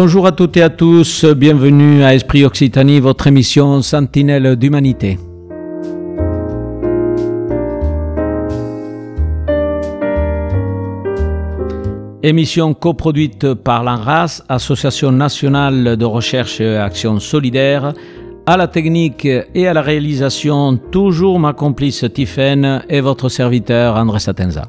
Bonjour à toutes et à tous, bienvenue à Esprit Occitanie, votre émission Sentinelle d'Humanité. Émission coproduite par l'ANRAS, Association nationale de recherche et action solidaire, à la technique et à la réalisation, toujours ma complice Tiffaine et votre serviteur André Satenza.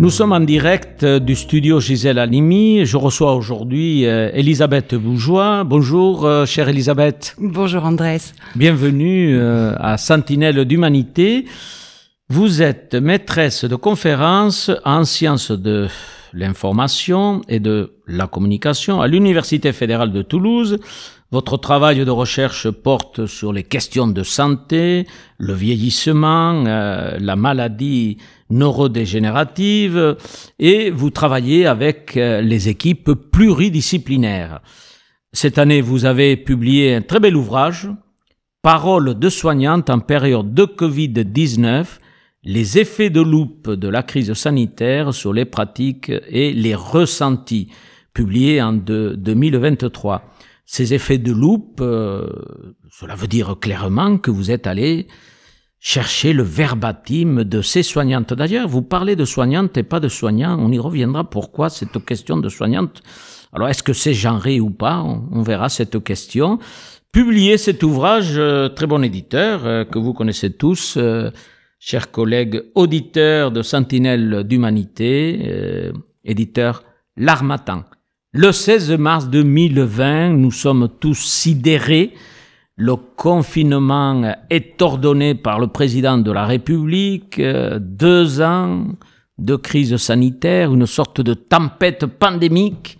Nous sommes en direct du studio Gisèle Halimi. Je reçois aujourd'hui euh, Elisabeth Bourgeois. Bonjour, euh, chère Elisabeth. Bonjour, Andrés. Bienvenue euh, à Sentinelle d'Humanité. Vous êtes maîtresse de conférences en sciences de l'information et de la communication à l'Université fédérale de Toulouse. Votre travail de recherche porte sur les questions de santé, le vieillissement, la maladie neurodégénérative et vous travaillez avec euh, les équipes pluridisciplinaires. Cette année, vous avez publié un très bel ouvrage, Paroles de soignante en période de Covid-19, les effets de loupe de la crise sanitaire sur les pratiques et les ressentis, publié en 2023. Ces effets de loupe, euh, cela veut dire clairement que vous êtes allé chercher le verbatim de ces soignantes. D'ailleurs, vous parlez de soignantes et pas de soignants. On y reviendra. Pourquoi cette question de soignantes? Alors, est-ce que c'est genré ou pas? On, verra cette question. Publiez cet ouvrage, euh, très bon éditeur, euh, que vous connaissez tous, euh, chers collègues auditeurs de Sentinelle d'Humanité, éditeur L'Armatan. Le 16 mars 2020, nous sommes tous sidérés le confinement est ordonné par le président de la République, euh, deux ans de crise sanitaire, une sorte de tempête pandémique.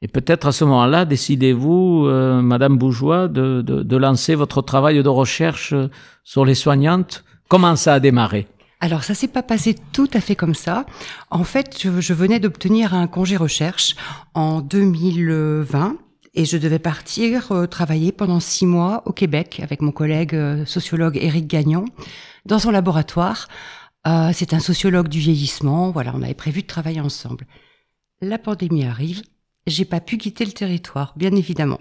Et peut-être à ce moment-là, décidez-vous, euh, Madame Bourgeois, de, lancer votre travail de recherche sur les soignantes. Comment ça a démarré? Alors ça s'est pas passé tout à fait comme ça. En fait, je venais d'obtenir un congé recherche en 2020 et je devais partir euh, travailler pendant six mois au Québec avec mon collègue euh, sociologue Éric Gagnon dans son laboratoire. Euh, c'est un sociologue du vieillissement. Voilà, on avait prévu de travailler ensemble. La pandémie arrive. J'ai pas pu quitter le territoire, bien évidemment.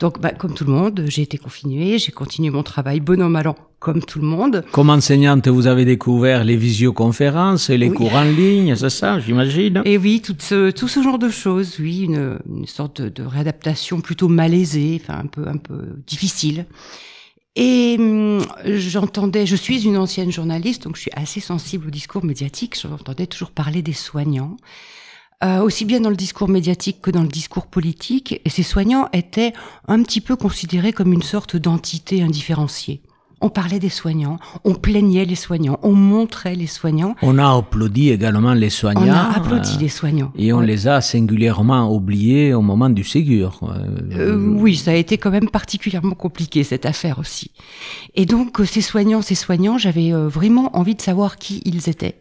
Donc, bah, comme tout le monde, j'ai été confinée, j'ai continué mon travail bon an, mal an, comme tout le monde. Comme enseignante, vous avez découvert les visioconférences et les cours en ligne, c'est ça, j'imagine? Et oui, tout ce, tout ce genre de choses, oui, une, une sorte de, réadaptation plutôt malaisée, enfin un peu, un peu difficile. Et hum, j'entendais, je suis une ancienne journaliste, donc je suis assez sensible au discours médiatique, j'entendais toujours parler des soignants. Euh, aussi bien dans le discours médiatique que dans le discours politique, et ces soignants étaient un petit peu considérés comme une sorte d'entité indifférenciée. On parlait des soignants, on plaignait les soignants, on montrait les soignants. On a applaudi également les soignants. On a applaudi les soignants. Et on les a singulièrement oubliés au moment du Ségur. Euh, oui, ça a été quand même particulièrement compliqué cette affaire aussi. Et donc ces soignants, ces soignants, j'avais euh, vraiment envie de savoir qui ils étaient.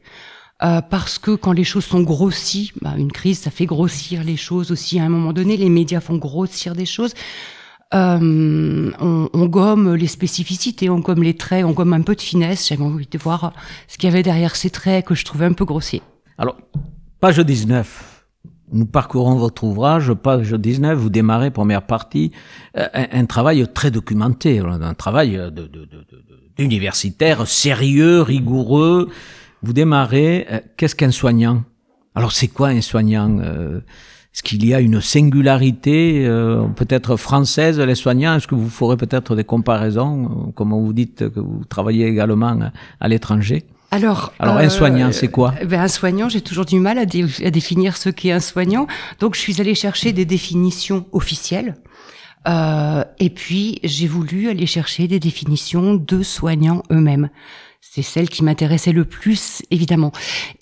Euh, parce que quand les choses sont grossies, bah, une crise, ça fait grossir les choses aussi à un moment donné. Les médias font grossir des choses. Euh, on, on, gomme les spécificités, on gomme les traits, on gomme un peu de finesse. J'avais envie de voir ce qu'il y avait derrière ces traits que je trouvais un peu grossiers. Alors, page 19. Nous parcourons votre ouvrage, page 19, vous démarrez, première partie, euh, un, travail très documenté, un travail de, de, de, universitaire sérieux, rigoureux, vous démarrez, euh, qu'est-ce qu'un soignant? Alors c'est quoi un soignant euh, Est-ce qu'il y a une singularité euh, peut-être française, les soignants? Est-ce que vous ferez peut-être des comparaisons, comme vous dites que vous travaillez également à l'étranger? Alors, Alors un soignant, c'est quoi? ben, Un soignant, j'ai toujours du mal à, à définir ce qu'est un soignant. Donc, je suis allée chercher des définitions officielles. Euh, et puis, j'ai voulu aller chercher des définitions de soignants eux-mêmes c'est celle qui m'intéressait le plus, évidemment.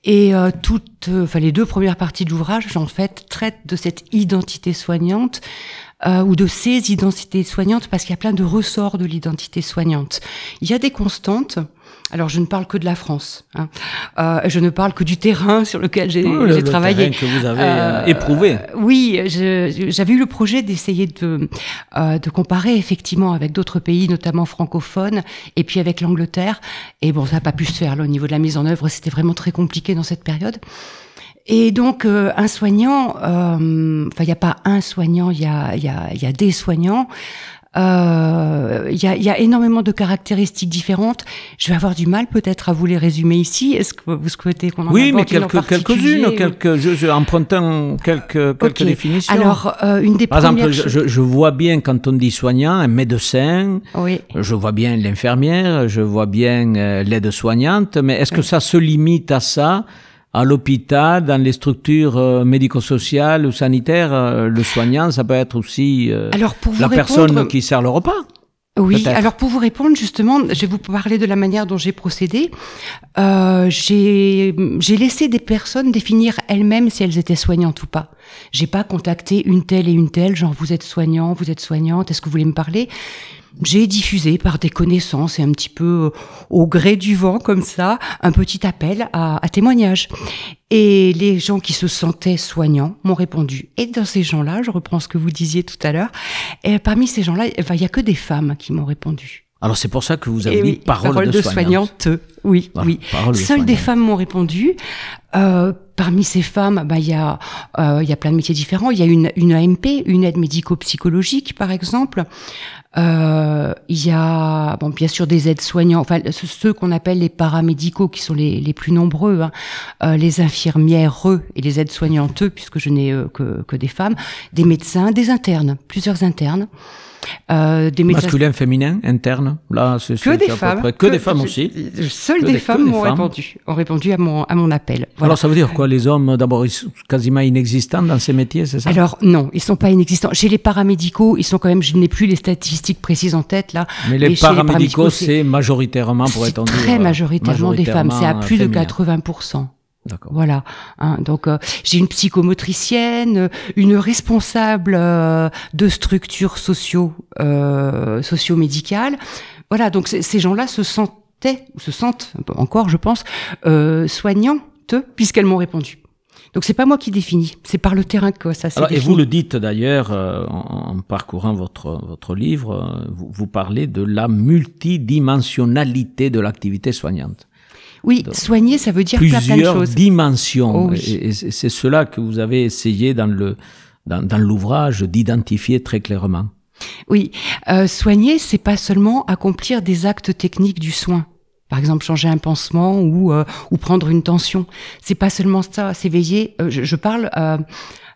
Et euh, toutes, euh, enfin les deux premières parties de l'ouvrage, en fait, traitent de cette identité soignante euh, ou de ces identités soignantes, parce qu'il y a plein de ressorts de l'identité soignante. Il y a des constantes alors, je ne parle que de la France. Hein. Euh, je ne parle que du terrain sur lequel j'ai oh, travaillé. que vous avez euh, euh, éprouvé. Oui, j'avais eu le projet d'essayer de, de comparer effectivement avec d'autres pays, notamment francophones, et puis avec l'Angleterre. Et bon, ça n'a pas pu se faire là, au niveau de la mise en œuvre. C'était vraiment très compliqué dans cette période. Et donc, euh, un soignant, euh, enfin, il n'y a pas un soignant, il y a, y, a, y a des soignants. Euh, il y, a, y, a, énormément de caractéristiques différentes. Je vais avoir du mal peut-être à vous les résumer ici. Est-ce que vous souhaitez qu'on en Oui, mais quelques, quelques-unes, quelques, je, je, empruntant quelques, quelques définitions. Alors, euh, une des Par exemple, je, je, vois bien quand on dit soignant, un médecin. Oui. Je vois bien l'infirmière, je vois bien euh, l'aide-soignante, mais est-ce que ça se limite à ça? À l'hôpital, dans les structures euh, médico-sociales ou sanitaires, euh, le soignant, ça peut être aussi euh, alors pour vous la répondre, personne qui sert le repas. Oui, alors pour vous répondre justement, je vais vous parler de la manière dont j'ai procédé. Euh, j'ai laissé des personnes définir elles-mêmes si elles étaient soignantes ou pas. J'ai pas contacté une telle et une telle, genre vous êtes soignant, vous êtes soignante, est-ce que vous voulez me parler? J'ai diffusé par des connaissances et un petit peu au gré du vent comme ça un petit appel à, témoignage. Et les gens qui se sentaient soignants m'ont répondu. Et dans ces gens-là, je reprends ce que vous disiez tout à l'heure, parmi ces gens-là, il y a que des femmes qui m'ont répondu. Alors c'est pour ça que vous avez mis oui, parole, parole, de, soignante. Oui, Voilà, oui. de Seules des femmes m'ont répondu. Euh, parmi ces femmes, bah, il y a, euh, il y a plein de métiers différents. Il y a une, une AMP, une aide médico-psychologique, par exemple. Euh, il y a, bon, bien sûr, des aides soignants, enfin, ce- ceux qu'on appelle les paramédicaux, qui sont les, les plus nombreux, hein. Les infirmières, eux, et les aides soignantes, eux, puisque je n'ai que, que des femmes, des médecins, des internes, plusieurs internes, euh, des médecins Masculin, féminin, interne. Là, c'est que des femmes. près- Que, des femmes aussi. Seules des, femmes m'ont répondu, ont répondu à mon, à mon appel. Voilà. Alors ça veut dire quoi Les hommes, d'abord, ils sont quasiment inexistants dans ces métiers, c'est ça? Alors non, ils sont pas inexistants. Chez les paramédicaux, ils sont quand même. Je n'ai plus les statistiques précises en tête là. Mais les mais paramédicaux, c'est majoritairement, pourrait-on dire. très majoritairement, des femmes. C'est à plus de féminin. 80 D'accord. Voilà. Hein, donc euh, j'ai une psychomotricienne, euh, une responsable euh, de structures socio euh, socio-médicales. Voilà. Donc ces gens-là se sentaient ou se sentent encore, je pense, euh, soignantes puisqu'elles m'ont répondu. Donc c'est pas moi qui définis, c'est par le terrain que ça s'est Alors, et défini. vous le dites d'ailleurs euh, en, en parcourant votre votre livre, euh, vous, vous parlez de la multidimensionnalité de l'activité soignante. Oui, soigner, ça veut dire plein, plein de Plusieurs choses. dimensions. Oh oui. Et, c'est c'est cela que vous avez essayé dans le dans, dans l'ouvrage d'identifier très clairement. Oui, euh, soigner, c'est pas seulement accomplir des actes techniques du soin. Par exemple, changer un pansement ou euh, ou prendre une tension. C'est pas seulement ça. C'est veiller. euh, je, je parle.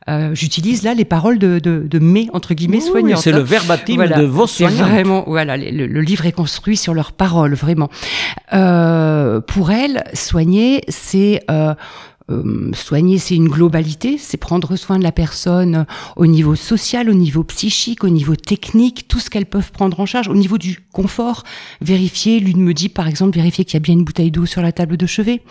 Euh, J'utilise là les paroles de, de, de mes entre guillemets Oui, soignantes. c'est hein. le verbatim Voilà, de vos soignants. vraiment voilà le, le- livre est construit sur leurs paroles vraiment. Euh, pour elle, soigner c'est euh, euh, soigner, c'est une globalité, c'est prendre soin de la personne au niveau social, au niveau psychique, au niveau technique, tout ce qu'elles peuvent prendre en charge, au niveau du confort. Vérifier, l'une me dit par exemple, vérifier qu'il y a bien une bouteille d'eau sur la table de chevet,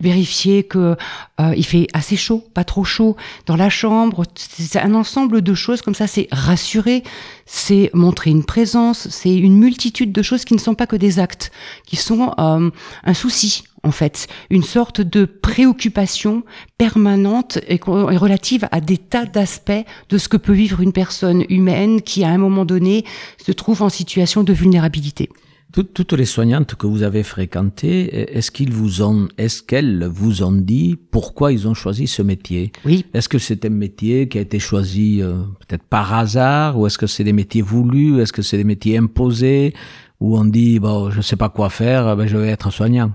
vérifier que euh, il fait assez chaud, pas trop chaud dans la chambre. C'est un ensemble de choses comme ça. C'est rassurer, c'est montrer une présence, c'est une multitude de choses qui ne sont pas que des actes, qui sont euh, un souci en fait, une sorte de préoccupation permanente et, relative à des tas d'aspects de ce que peut vivre une personne humaine qui, à un moment donné, se trouve en situation de vulnérabilité. Toutes, toutes les soignantes que vous avez fréquentées, est-ce qu'ils vous ont, est-ce qu'elles vous ont dit pourquoi ils ont choisi ce métier? Oui, Est-ce que c'est un métier qui a été choisi euh, peut-être par hasard, ou est-ce que c'est des métiers voulus, est-ce que c'est des métiers imposés, où on dit bon, je sais pas quoi faire, ben, je vais être soignant?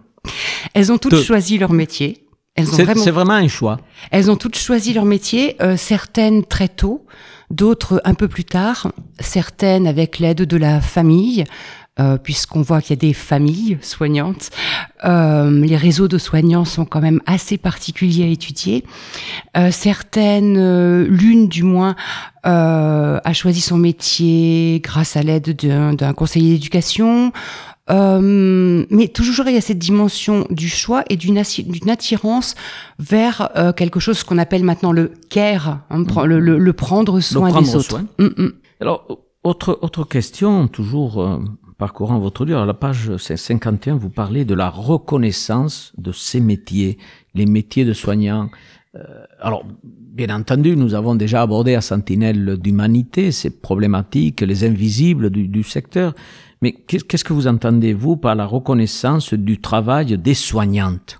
Elles ont toutes Te- choisi leur métier. Elles ont C'est vraiment c'est vraiment un choix. Elles ont toutes choisi leur métier, euh, certaines très tôt, d'autres un peu plus tard, certaines avec l'aide de la famille, euh, puisqu'on voit qu'il y a des familles soignantes. Euh, les réseaux de soignants sont quand même assez particuliers à étudier. Euh, certaines, l'une du moins, a choisi son métier grâce à l'aide d'un d'un conseiller d'éducation. Euh, mais toujours il y a cette dimension du choix et d'une attirance vers euh, quelque chose qu'on appelle maintenant le care, hein, le, le- le prendre soin prendre des autres. soin. Mm, mm. Alors, autre, autre question, toujours euh, parcourant votre livre, à la page 51, vous parlez de la reconnaissance de ces métiers, les métiers de soignants. Alors, bien entendu, nous avons déjà abordé à Sentinelle d'humanité ces problématiques, les invisibles du, du secteur. Mais qu'est- qu'est-ce que vous entendez, vous, par la reconnaissance du travail des soignantes?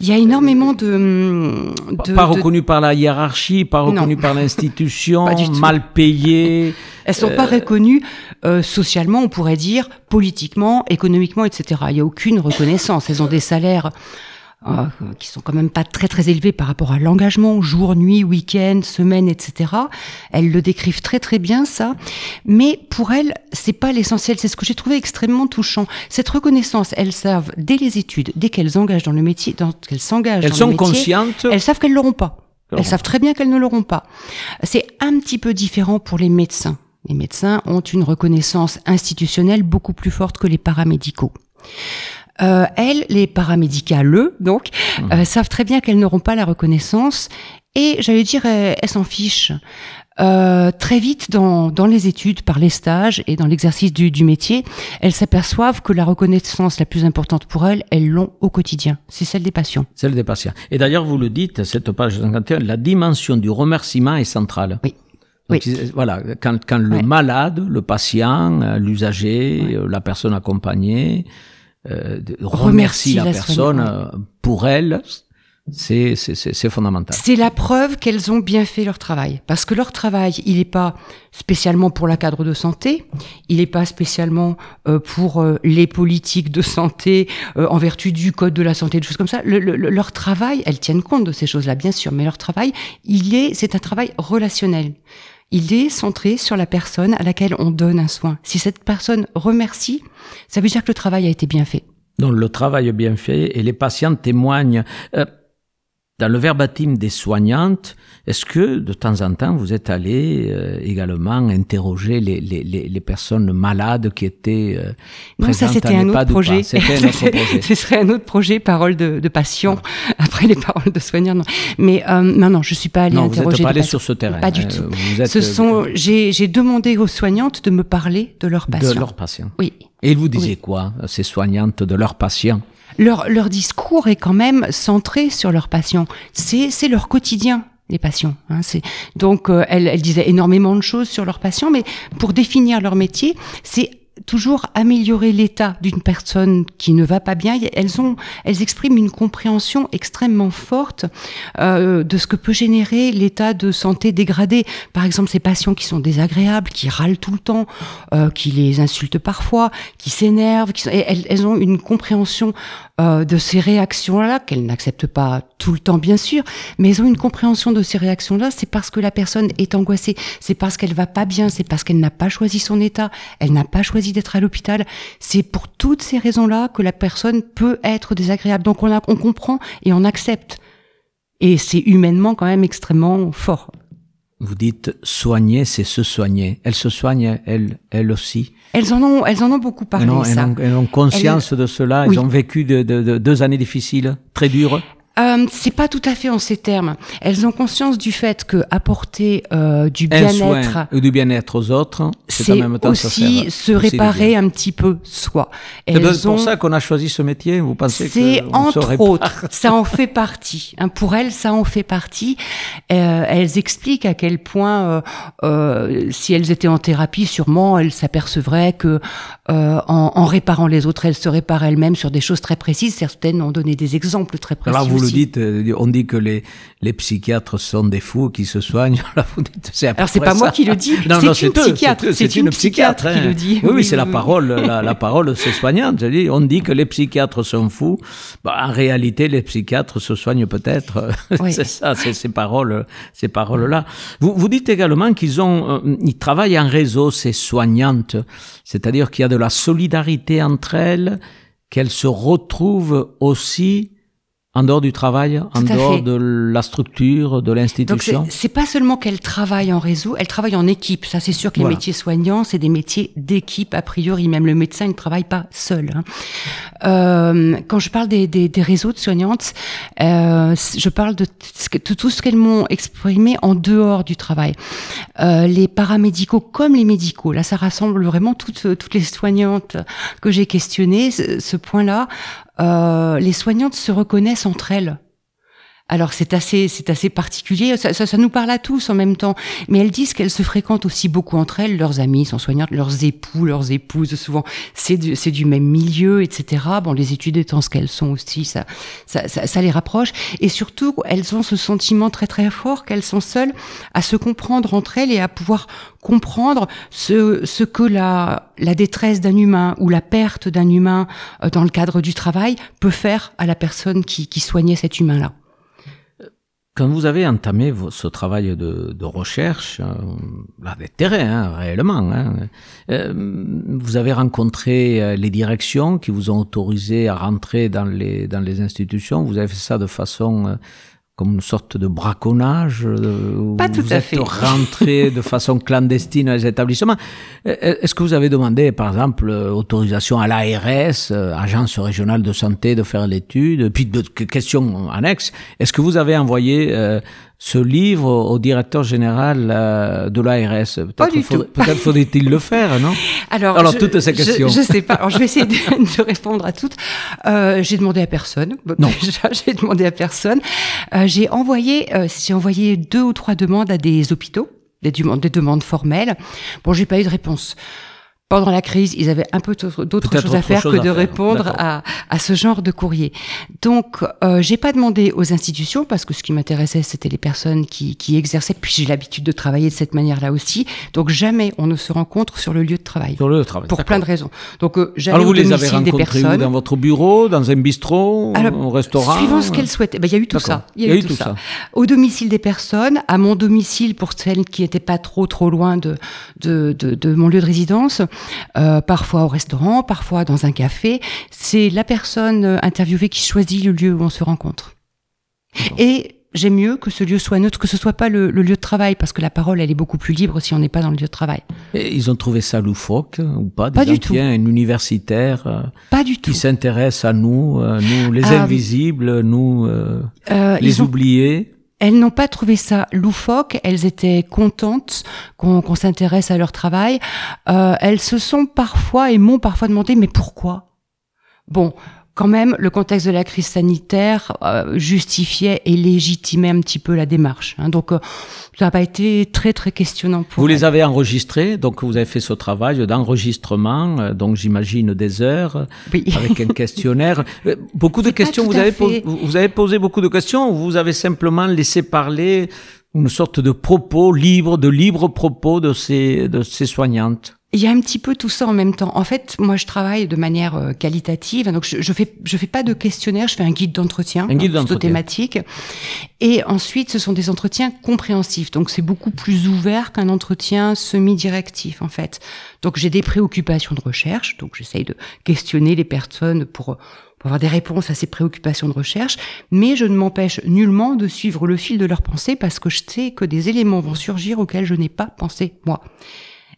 Il y a énormément de... de pas reconnues par la hiérarchie, pas reconnues par l'institution, mal payées. Elles sont pas reconnues euh, socialement, on pourrait dire, politiquement, économiquement, etc. Il y a aucune reconnaissance. Elles ont des salaires euh, qui sont quand même pas très très élevés par rapport à l'engagement, jour, nuit, week-end, semaine, etc. Elles le décrivent très très bien ça, mais pour elles c'est pas l'essentiel. C'est ce que j'ai trouvé extrêmement touchant. Cette reconnaissance, elles savent dès les études, dès qu'elles engagent dans le métier, dans qu'elles s'engagent, elles sont conscientes. Elles savent qu'elles l'auront pas. Elles savent très bien qu'elles ne l'auront pas. C'est un petit peu différent pour les médecins. Les médecins ont une reconnaissance institutionnelle beaucoup plus forte que les paramédicaux. Euh, elles, les paramédicales, donc, mmh. euh, savent très bien qu'elles n'auront pas la reconnaissance et j'allais dire, elles, s'en fichent. Euh, très vite dans, dans les études, par les stages et dans l'exercice du, du métier, elles s'aperçoivent que la reconnaissance la plus importante pour elles, elles l'ont au quotidien. C'est celle des patients. Celle des patients. Et d'ailleurs, vous le dites, cette page 51, la dimension du remerciement est centrale. Oui. oui. Voilà, quand, quand le malade, le patient, l'usager, la personne accompagnée, euh, remercie la, personne euh, pour elle, c'est fondamental. C'est la preuve qu'elles ont bien fait leur travail. Parce que leur travail, il n'est pas spécialement pour la cadre de santé, il n'est pas spécialement euh, pour euh, les politiques de santé en vertu du code de la santé, des choses comme ça. Le, leur travail, elles tiennent compte de ces choses-là, bien sûr, mais leur travail, il est, c'est un travail relationnel il est centré sur la personne à laquelle on donne un soin. Si cette personne remercie, ça veut dire que le travail a été bien fait. Donc le travail est bien fait et les patients témoignent. Euh, dans le verbatim des soignantes, est-ce que de temps en temps vous êtes allé euh, également interroger les, les, les, personnes malades qui étaient euh, non, ça c'était un autre projet. C'était un autre projet. Ce serait un autre projet, parole de, de patient après les paroles de soignants. Non. Mais euh, non, non, je suis pas allée non, interroger. Vous n'êtes pas allé sur ce terrain. Pas du euh, tout. Vous êtes, Ce sont, j'ai, j'ai demandé aux soignantes de me parler de leurs patients. De leurs patients. Oui. Et ils vous disaient quoi, ces soignantes, de leurs patients? Leur, leur discours est quand même centré sur leurs patients. C'est, c'est leur quotidien les patients. Hein, donc euh, elle, elle disait énormément de choses sur leurs patients, mais pour définir leur métier, c'est toujours améliorer l'état d'une personne qui ne va pas bien. Elles ont, elles expriment une compréhension extrêmement forte euh, de ce que peut générer l'état de santé dégradé. Par exemple, ces patients qui sont désagréables, qui râlent tout le temps, euh, qui les insultent parfois, qui s'énervent. Qui elles, elles, ont une compréhension euh, de ces réactions-là qu'elles n'acceptent pas tout le temps, bien sûr, mais elles ont une compréhension de ces réactions-là. C'est parce que la personne est angoissée, c'est parce qu'elle va pas bien, c'est parce qu'elle n'a pas choisi son état, elle n'a pas choisi d'être à l'hôpital. C'est pour toutes ces raisons-là que la personne peut être désagréable. Donc on, a, on comprend et on accepte. Et c'est humainement quand même extrêmement fort. Vous dites soigner, c'est se soigner. Elle se soigne, elle, elle aussi. Elles en ont, elles en ont beaucoup parlé. Elles ont, elles ont, conscience de cela. Elles ont vécu de, de, de, deux années difficiles, très dures euh, c'est pas tout à fait en ces termes. Elles ont conscience du fait que apporter euh, du bien-être ou du bien-être aux autres, c'est en même temps aussi se, réparer un petit peu soi. C'est pour ça qu'on a choisi ce métier. Vous pensez c'est entre autres, ça en fait partie. Hein, pour elles, ça en fait partie. Euh, elles expliquent à quel point, euh, euh, si elles étaient en thérapie, sûrement elles s'apercevraient que euh, en, en, réparant les autres, elles se réparent elles-mêmes sur des choses très précises. Certaines ont donné des exemples très précis. Vous le dites, euh, on dit que les, les psychiatres sont des fous qui se soignent. Là, vous dites, c'est Alors c'est pas moi qui le dis, c'est une psychiatre. C'est une, psychiatre, qui le hein. dit. Oui, oui, c'est la parole, la, la parole de ces soignantes. On dit que les psychiatres sont fous. Bah, en réalité, les psychiatres se soignent peut-être. c'est ça, c'est ces paroles, ces paroles-là. Vous, vous dites également qu'ils ont, euh, ils travaillent en réseau, ces soignantes. C'est-à-dire qu'il y a de la solidarité entre elles, qu'elles se retrouvent aussi en dehors du travail, en dehors de la structure, de l'institution. C'est pas seulement qu'elle travaille en réseau, elle travaille en équipe. Ça, c'est sûr que les métiers soignants, c'est des métiers d'équipe a priori. Même le médecin ne travaille pas seul. Hein. Euh, quand je parle des, des, des réseaux de soignantes, euh, je parle de, de tout ce qu'elles m'ont exprimé en dehors du travail. Euh, les paramédicaux comme les médicaux. Là, ça rassemble vraiment toutes, toutes les soignantes que j'ai questionnées. Ce, ce point-là, les soignantes se reconnaissent entre elles. Alors c'est assez, c'est assez particulier. Ça, ça, ça, nous parle à tous en même temps. Mais elles disent qu'elles se fréquentent aussi beaucoup entre elles. Leurs amis sont soignantes, leurs époux, leurs épouses. Souvent, c'est du, c'est du même milieu, etc. Bon, les études étant ce qu'elles sont aussi, ça, ça, ça, ça, les rapproche. Et surtout, elles ont ce sentiment très très fort qu'elles sont seules à se comprendre entre elles et à pouvoir comprendre ce, ce que la, la détresse d'un humain ou la perte d'un humain euh, dans le cadre du travail peut faire à la personne qui, qui soignait cet humain-là. Quand vous avez entamé ce travail de, recherche, euh, là, des terrains, hein, réellement, hein, euh, vous avez rencontré euh, les directions qui vous ont autorisé à rentrer dans les, institutions. Vous avez fait ça de façon comme une sorte de braconnage euh, Pas tout vous à êtes fait. rentré de façon clandestine à les établissements. Euh, Est-ce que vous avez demandé, par exemple, euh, autorisation à l'ARS, euh, Agence régionale de santé, de faire l'étude? Puis, de questions annexes, est-ce que vous avez envoyé euh, ce livre au directeur général euh, de l'ARS Peut-être peut faudrait-il le faire, non? Alors, Alors, je, toutes ces questions. Je, sais pas. Alors, je vais essayer de, de répondre à toutes. Euh, j'ai demandé à personne. Non. Déjà, j'ai demandé à personne. Euh, j'ai envoyé, euh, j'ai envoyé deux ou trois demandes à des hôpitaux, des, des demandes formelles. Bon, j'ai pas eu de réponse. Pendant la crise, ils avaient un peu d'autres choses à faire chose que à de faire. répondre à, à ce genre de courrier. Donc, euh, j'ai pas demandé aux institutions parce que ce qui m'intéressait, c'était les personnes qui, qui exerçaient. Puis j'ai l'habitude de travailler de cette manière-là aussi. Donc jamais on ne se rencontre sur le lieu de travail Sur le travail. pour plein de raisons. Donc, euh, j'allais Alors, vous les avez rencontrés où? Dans votre bureau, dans un bistrot, Alors, au restaurant Suivant ce qu'elles souhaitaient. Ben, Il y a eu tout ça. Il y a, eu tout, ça. Au domicile des personnes, à mon domicile pour celles qui n'étaient pas trop trop loin de, de, de, de mon lieu de résidence, euh, parfois au restaurant, parfois dans un café. C'est la personne euh, interviewée qui choisit le lieu où on se rencontre. Et j'aime mieux que ce lieu soit neutre, que ce soit pas le, le lieu de travail, parce que la parole, elle est beaucoup plus libre si on n'est pas dans le lieu de travail. Et ils ont trouvé ça loufoque euh, ou pas? Pas Disant, du tout. tiens, un universitaire euh, Pas du tout. qui s'intéresse à nous, euh, nous les Ah, invisibles, nous euh, les ont- oubliés. Elles n'ont pas trouvé ça loufoque, elles étaient contentes qu'on s'intéresse à leur travail. Euh, elles se sont parfois et m'ont parfois demandé mais pourquoi? Bon, quand même, le contexte de la crise sanitaire euh, justifiait et légitimait un petit peu la démarche. hein. donc, euh, ça n'a pas été très très questionnant pour Vous elles. les avez enregistrés, donc vous avez fait ce travail d'enregistrement, euh, donc j'imagine des heures Oui. avec un questionnaire. Euh, Beaucoup de questions, vous avez, po- fait. vous avez posé beaucoup de questions ou vous avez simplement laissé parler une sorte de propos libre, de libre propos de ces, de ces soignantes? Il y a un petit peu tout ça en même temps. En fait, moi, je travaille de manière euh, qualitative. Donc, je, je fais, je fais pas de questionnaire. Je fais un guide d'entretien, Un guide d'entretien. thématique. Et ensuite, ce sont des entretiens compréhensifs. Donc, c'est beaucoup plus ouvert qu'un entretien semi-directif, en fait. Donc, j'ai des préoccupations de recherche. Donc, j'essaye de questionner les personnes pour pour avoir des réponses à ces préoccupations de recherche, mais je ne m'empêche nullement de suivre le fil de leurs pensées parce que je sais que des éléments vont surgir auxquels je n'ai pas pensé moi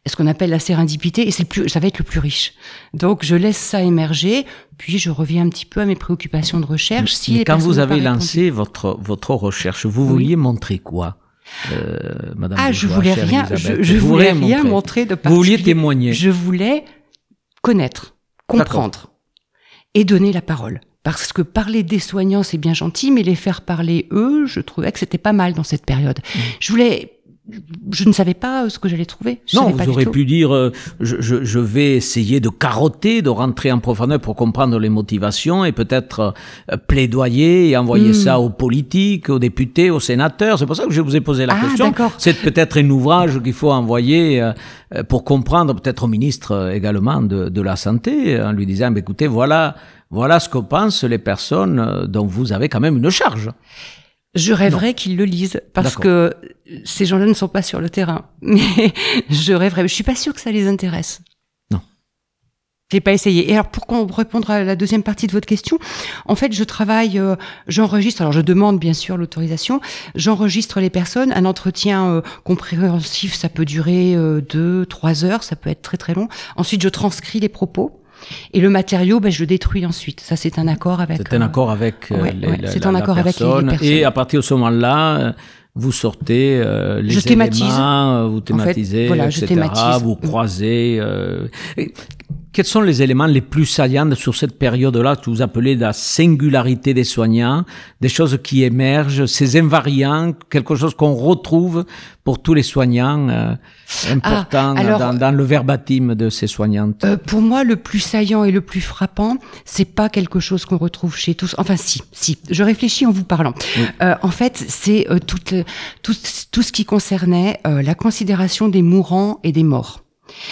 ce qu'on appelle la sérendipité, et c'est le plus, ça va être le plus riche. Donc, je laisse ça émerger, puis je reviens un petit peu à mes préoccupations de recherche. Si Mais quand vous avez lancé votre, votre recherche, vous Oui. vouliez montrer quoi euh, Madame ah, je voulais rien, Elisabeth je, je Vous voulais rien montrer de Vous vouliez particulier. témoigner. Je voulais connaître, comprendre et donner la parole. Parce que parler des soignants, c'est bien gentil, mais les faire parler eux, je trouvais que c'était pas mal dans cette période. Mmh. Je voulais, je ne savais pas ce que j'allais trouver. Je Non, pas vous tout. pu dire, euh, je, je, je vais essayer de carotter, de rentrer en profondeur pour comprendre les motivations et peut-être euh, plaidoyer et envoyer Mm. ça aux politiques, aux députés, aux sénateurs. C'est pour ça que je vous ai posé la Ah, question. C'est peut-être un ouvrage qu'il faut envoyer euh, euh, pour comprendre, peut-être au ministre euh, également de, de la Santé, en lui disant, bah, écoutez, voilà, voilà ce que pensent les personnes euh, dont vous avez quand même une charge. Je rêverais qu'ils le lisent parce que ces gens-là ne sont pas sur le terrain. Mais je rêverais. Je suis pas sûre que ça les intéresse. Non. J'ai pas essayé. Et alors, pour qu'on- répondre à la deuxième partie de votre question, en fait, je travaille, euh, j'enregistre. Alors, je demande bien sûr l'autorisation. J'enregistre les personnes. Un entretien euh, compréhensif, ça peut durer euh, deux, trois heures. Ça peut être très très long. Ensuite, je transcris les propos. Et le matériau, ben, je le détruis ensuite. Ça, c'est un accord avec. C'est un euh, accord avec euh, ouais, les- ouais, la, c'est la- en la accord avec les- les personne. personnes. Et à partir de ce moment-là, euh, vous sortez euh, les Je éléments, vous thématisez, voilà, je etc. thématise. Vous croisez. euh, quels sont les éléments les plus saillants sur cette période-là que vous appelez la singularité des soignants, des choses qui émergent, ces invariants, quelque chose qu'on retrouve pour tous les soignants euh, importants alors, dans, dans le verbatim de ces soignantes? Euh, pour moi, le plus saillant et le plus frappant, c'est pas quelque chose qu'on retrouve chez tous. Enfin, si, si. Je réfléchis en vous parlant. Euh, en fait, c'est euh, tout, tout, tout ce qui concernait euh, la considération des mourants et des morts.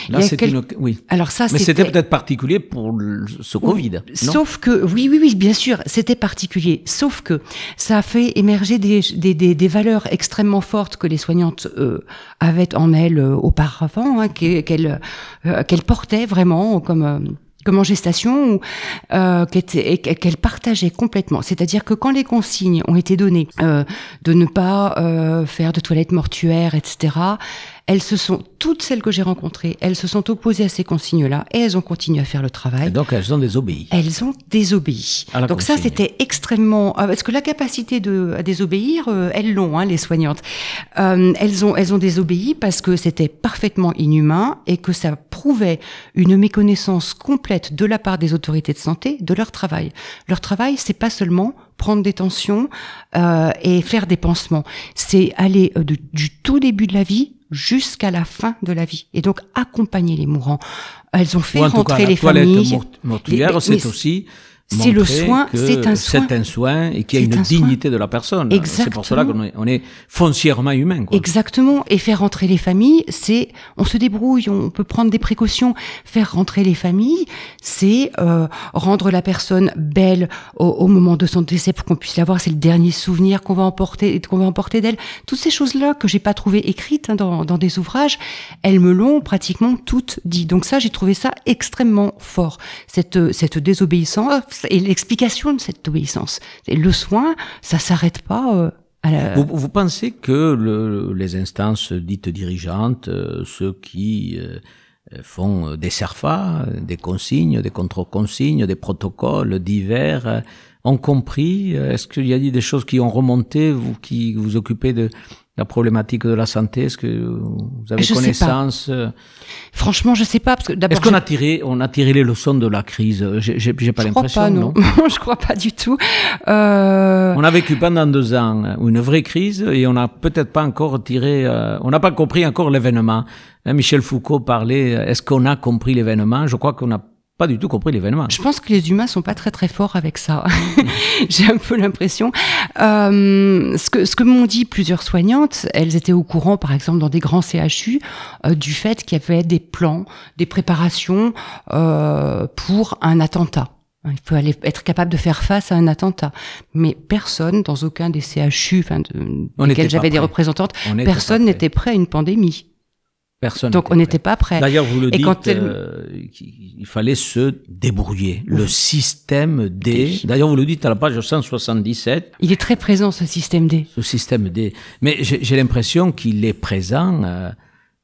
Là, c'est quel- une... Oui. Alors ça, Mais c'était peut-être particulier pour le- ce Covid, Sauf que, oui, oui, oui, bien sûr, c'était particulier. Sauf que ça a fait émerger des, des, des, des valeurs extrêmement fortes que les soignantes euh, avaient en elles euh, auparavant, hein, qu'elles euh, qu'elles portaient vraiment comme... comme en gestation, ou euh, qu'elle partageait complètement. C'est-à-dire que quand les consignes ont été données euh, de ne pas euh, faire de toilettes mortuaires, etc., elles se sont, toutes celles que j'ai rencontrées, elles se sont opposées à ces consignes-là et elles ont continué à faire le travail Et donc, elles ont désobéi. elles ont désobéi. Donc ça, c'était extrêmement... ah, Parce que la capacité de, à désobéir, euh, elles l'ont, hein, les soignantes. Euh, elles, ont, elles ont désobéi parce que c'était parfaitement inhumain et que ça prouvait une méconnaissance complète de la part des autorités de santé de leur travail. Leur travail, c'est pas seulement prendre des tensions euh, et faire des pansements. C'est aller euh, de- du tout début de la vie jusqu'à la fin de la vie et donc accompagner les mourants. Elles ont fait cas, rentrer les familles. c'est aussi c'est le soin, c'est un soin. C'est un soin et qu'il y a une un soin. dignité de la personne. C'est pour cela qu'on est, on est foncièrement humain. Quoi. Exactement. Et faire rentrer les familles, c'est, on se débrouille, on peut prendre des précautions. Faire rentrer les familles, c'est euh, rendre la personne belle au, au moment de son décès pour qu'on puisse la voir. C'est le dernier souvenir qu'on va emporter, qu'on va emporter d'elle. Toutes ces choses-là que j'ai pas trouvées écrites hein, dans, dans des ouvrages, elles me l'ont pratiquement toutes dit. Donc ça, j'ai trouvé ça extrêmement fort. Cette cette désobéissance et l'explication de cette obéissance. Le soin, ça s'arrête pas. euh, à la- Vous, pensez que le- les instances dites dirigeantes, euh, ceux qui euh, font des SERFA, euh, des consignes, des contre-consignes, des protocoles divers, ont compris Est-ce qu'il y a des choses qui ont remonté, vous qui vous occupez de la problématique de la santé Est-ce que vous avez Je connaissance euh, Franchement, je sais pas parce que d'abord. Est-ce qu'on a tiré, on a tiré les leçons de la crise? J'ai pas je crois l'impression, pas, non. je crois pas du tout. Euh, On a vécu pendant deux ans euh, une vraie crise et on n'a peut-être pas encore tiré, euh, on n'a pas compris encore l'événement. Hein, Michel Foucault parlait, euh, est-ce qu'on a compris l'événement? Je crois qu'on n'a pas du tout compris l'événement. Je pense que les humains sont pas très très forts avec ça. J'ai un peu l'impression. Euh, ce que ce que m'ont dit plusieurs soignantes, elles étaient au courant, par exemple, dans des grands CHU, euh, du fait qu'il y avait des plans, des préparations euh, pour un attentat. Il faut aller être capable de faire face à un attentat. Mais personne, dans aucun des CHU, enfin, de, j'avais des représentantes, On personne n'était prêt à une pandémie. Personne. Donc on n'était pas prêt. D'ailleurs, vous le Et dites, quand elle- euh, qu'il il fallait se débrouiller. Le système D. D'ailleurs, vous le dites à la page 177. Il est très présent ce système D. ce système D. Mais j'ai j'ai l'impression qu'il est présent, euh,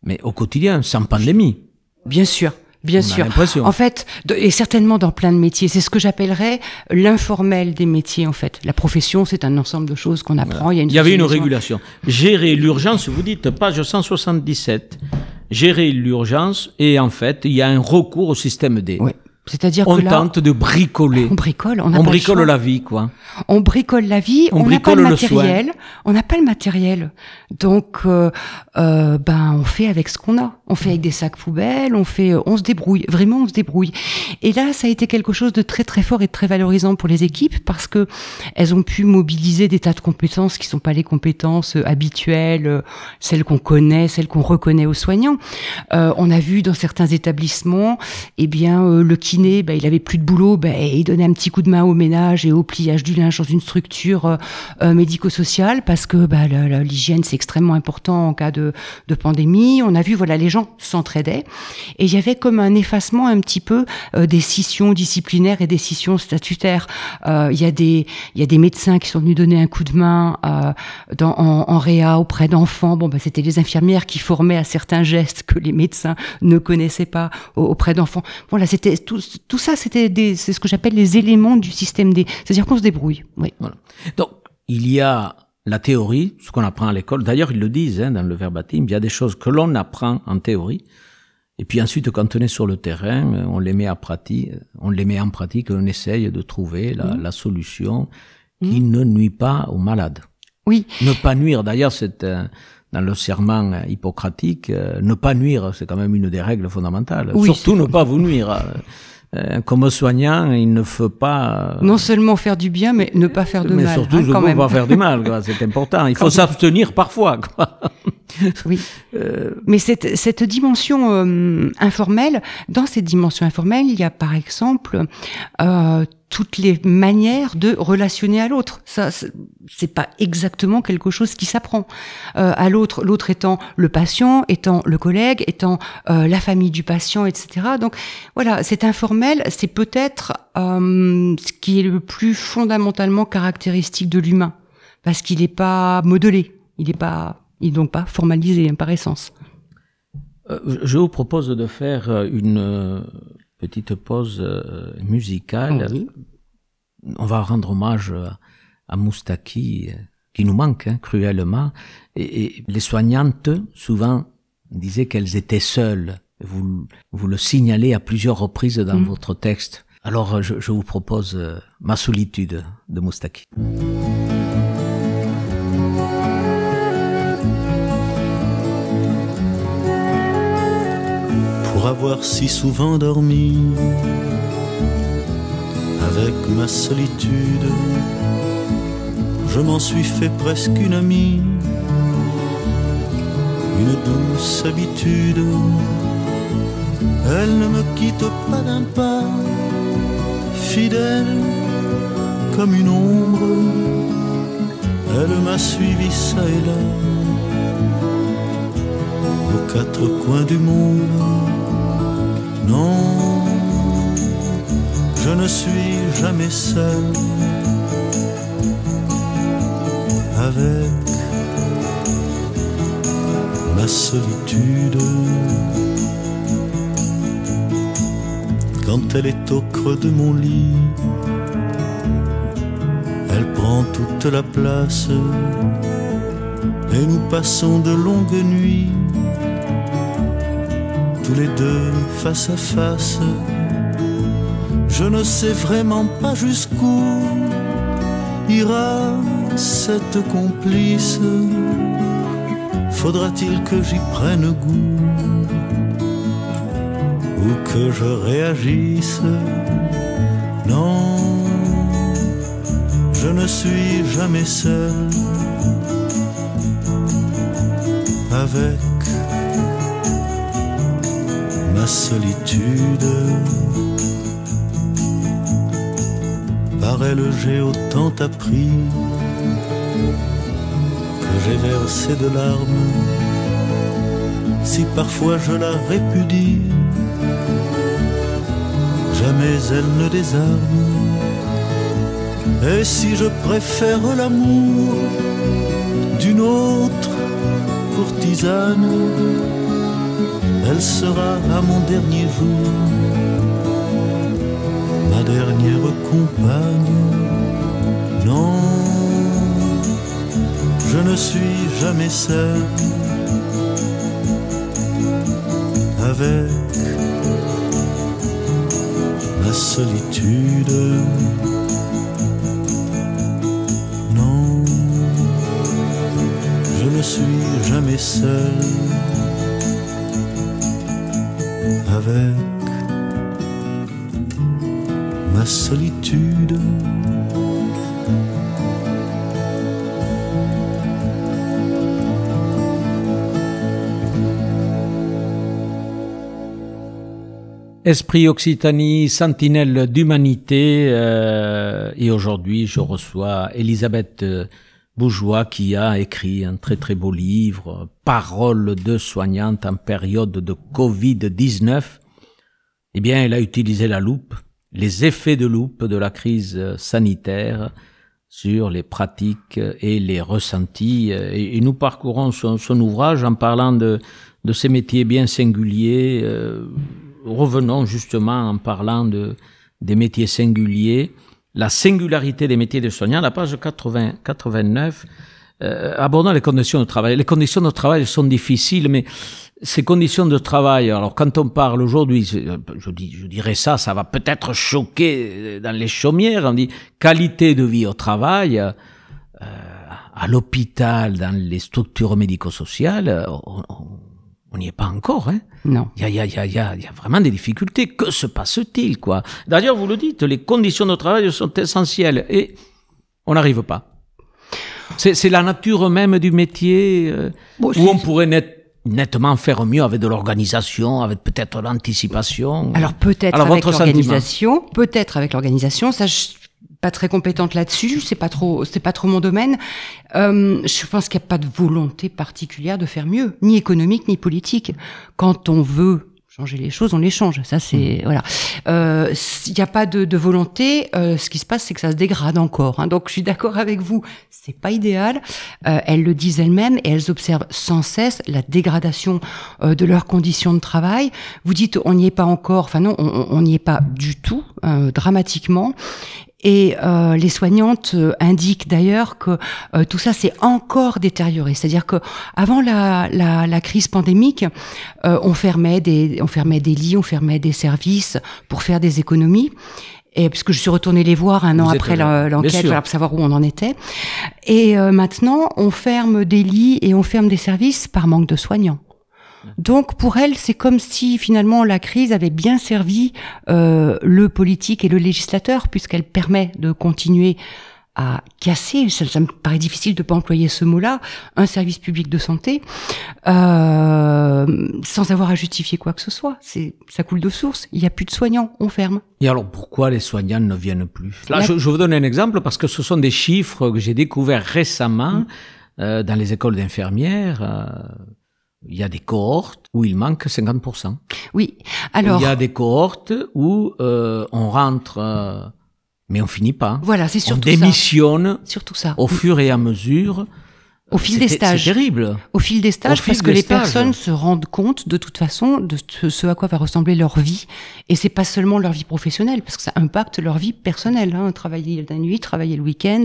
mais au quotidien, sans pandémie. Bien sûr. Bien On sûr. En fait, de- et certainement dans plein de métiers, c'est ce que j'appellerais l'informel des métiers. En fait, la profession, c'est un ensemble de choses qu'on apprend. Il y, a une Il y avait une régulation. Gérer l'urgence, vous dites, page 177. Gérer l'urgence, et en fait, il y a un recours au système D. C'est-à-dire On que là, tente de bricoler. on bricole. On, pas bricole la vie, quoi. On bricole la vie. On On n'a pas le le matériel. On n'a pas le matériel. Donc, euh, euh, ben, on fait avec ce qu'on a. On fait avec des sacs poubelles. On fait, on se débrouille. Vraiment, on se débrouille. Et là, ça a été quelque chose de très très fort et de très valorisant pour les équipes parce que elles ont pu mobiliser des tas de compétences qui sont pas les compétences euh, habituelles, euh, celles qu'on connaît, celles qu'on reconnaît aux soignants. Euh, on a vu dans certains établissements, eh bien, euh, le kiné, ben, il avait plus de boulot, ben, il donnait un petit coup de main au ménage et au pliage du linge dans une structure euh, euh, médico-sociale parce que la- l'hygiène c'est extrêmement important en cas de, pandémie. On a vu, voilà, les gens s'entraidaient et il y avait comme un effacement un petit peu euh, des scissions disciplinaires et des scissions statutaires. Il y a des il y a des médecins qui sont venus donner un coup de main en, réa auprès d'enfants. Bon, ben, c'était les infirmières qui formaient à certains gestes que les médecins ne connaissaient pas au- auprès d'enfants. Voilà, c'était tout, tout ça, c'était c'est ce que j'appelle les éléments du système D. C'est-à-dire qu'on se débrouille. Oui. Voilà. Donc, il y a la théorie, ce qu'on apprend à l'école. D'ailleurs, ils le disent hein, dans le verbatim, il y a des choses que l'on apprend en théorie Et puis ensuite, quand on est sur le terrain, on les met à pratique, on les met en pratique, on essaye de trouver la, la solution qui ne nuit pas aux malades. Oui, Ne pas nuire, d'ailleurs, c'est euh, dans le serment euh, hippocratique, euh, ne pas nuire, c'est quand même une des règles fondamentales. Oui, Surtout ne pas vous nuire. Euh, comme soignant, il ne faut pas... euh, non seulement faire du bien, mais ne pas faire de mais mal. surtout, hein, quand ne même. pas faire du mal, quoi. c'est important. Il Quand faut s'abstenir parfois. Quoi. Oui. Euh, Mais cette, cette dimension euh, informelle, dans cette dimension informelle, il y a par exemple euh, toutes les manières de relationner à l'autre. Ça, c'est- c'est pas exactement quelque chose qui s'apprend. Euh, à l'autre, l'autre étant le patient, étant le collègue, étant euh, la famille du patient, etc. Donc voilà, cet informel, c'est peut-être euh, ce qui est le plus fondamentalement caractéristique de l'humain, parce qu'il n'est pas modelé, il n'est pas, il donc pas formalisé hein, par essence. Je vous propose de faire une petite pause euh, musicale. Oui. On va rendre hommage à- à Moustaki, euh, qui nous manque hein, cruellement. Et, et les soignantes, souvent, disaient qu'elles étaient seules. Vous, vous le signalez à plusieurs reprises dans Mm. votre texte. Alors, euh, je, je vous propose euh, Ma solitude de Moustaki. Avoir si souvent dormi avec ma solitude. Je m'en suis fait presque une amie, une douce habitude. Elle ne me quitte pas d'un pas, fidèle comme une ombre. Elle m'a suivi ça et là, aux quatre coins du monde. Non, je ne suis jamais seul avec ma solitude. Quand elle est au creux de mon lit, elle prend toute la place et nous passons de longues nuits les deux face à face. Je ne sais vraiment pas jusqu'où ira cette complice. Faudra-t-il que j'y prenne goût ou que je réagisse? Non, je ne suis jamais seul avec solitude. Par elle j'ai autant appris que j'ai versé de larmes. Si parfois je la répudie, jamais elle ne désarme. Et si je préfère l'amour d'une autre courtisane, elle sera à mon dernier jour ma dernière compagne. Non, je ne suis jamais seul avec ma solitude. Non, je ne suis jamais seul avec ma solitude. Esprit Occitanie, sentinelle d'humanité. euh, et aujourd'hui, je reçois Elisabeth euh, Bourgeois qui a écrit un très très beau livre, Paroles de soignante en période de Covid-19. Eh bien, elle a utilisé la loupe, les effets de loupe de la crise euh, sanitaire sur les pratiques et les ressentis. Et, nous parcourons son, ouvrage en parlant de, ces métiers bien singuliers. euh, revenons justement en parlant de, des métiers singuliers, la singularité des métiers de soignants, la page 80, 89. euh, abordons les conditions de travail. Les conditions de travail sont difficiles, mais ces conditions de travail, alors quand on parle aujourd'hui, je, dis, je dirais ça, ça va peut-être choquer dans les chaumières, on dit qualité de vie au travail, euh, à l'hôpital, dans les structures médico-sociales, on n'y est pas encore. Hein. Non. Il y a, y, a, y, a, y a vraiment des difficultés. Que se passe-t-il quoi? D'ailleurs, vous le dites, les conditions de travail sont essentielles et on n'arrive pas. C'est la nature même du métier euh, où on pourrait nettement faire mieux avec de l'organisation, avec peut-être l'anticipation. Alors peut-être avec l'organisation, peut-être avec l'organisation. Ça, je pas très compétente là-dessus, c'est pas trop, c'est pas trop mon domaine. Euh, je pense qu'il n'y a pas de volonté particulière de faire mieux, ni économique ni politique. Quand on veut changer les choses, on les change. Ça, c'est mmh. voilà. Euh, il n'y a pas de, de volonté. Euh, ce qui se passe, c'est que ça se dégrade encore. Hein. Donc, je suis d'accord avec vous. C'est pas idéal. Euh, elles le disent elles-mêmes et elles observent sans cesse la dégradation euh, de leurs conditions de travail. Vous dites, on n'y est pas encore. Enfin non, on n'y est pas du tout, euh, dramatiquement. Et euh, les soignantes euh, indiquent d'ailleurs que euh, tout ça s'est encore détérioré. C'est-à-dire que avant la, la, la crise pandémique, on fermait des on fermait des lits, on fermait des services pour faire des économies. Et puisque je suis retournée les voir un an après l'enquête, pour savoir où on en était. Et maintenant, on ferme des lits et on ferme des services par manque de soignants. Donc pour elle, c'est comme si finalement la crise avait bien servi euh, le politique et le législateur, puisqu'elle permet de continuer à casser, ça, me paraît difficile de pas employer ce mot-là, un service public de santé euh, sans avoir à justifier quoi que ce soit. C'est ça coule de source. Il n'y a plus de soignants, on ferme. Et alors pourquoi les soignants ne viennent plus? Là, je, vous donne un exemple parce que ce sont des chiffres que j'ai découverts récemment mm. euh, dans les écoles d'infirmières. Euh, il y a des cohortes où il manque 50%. Oui. Alors. Il y a des cohortes où euh, on rentre, euh, mais on finit pas. Voilà, c'est surtout on démissionne. Surtout ça. Au fur et à mesure au fil des stages. C'est terrible. Au fil des stages, parce que les personnes se rendent compte de toute façon de ce à quoi va ressembler leur vie. Et c'est pas seulement leur vie professionnelle, parce que ça impacte leur vie personnelle. Hein. Travailler la nuit, travailler le week-end,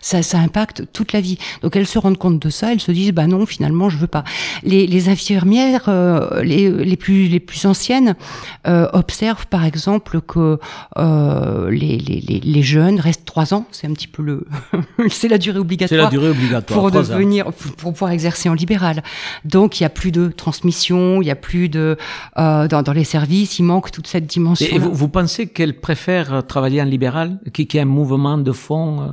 ça, ça impacte toute la vie. Donc elles se rendent compte de ça, elles se disent bah non, finalement je veux pas. Les, les infirmières, euh, les, les plus les plus anciennes, euh, observent par exemple que euh, les, les, les, jeunes restent trois ans. C'est un petit peu le, c'est la durée obligatoire. C'est la durée obligatoire. Pour venir pour pouvoir exercer en libéral. Donc il y a plus de transmission, il y a plus de euh, dans, dans, les services, il manque toute cette dimension. Et vous, vous pensez qu'elle préfère travailler en libéral, qui, qui a un mouvement de fond euh?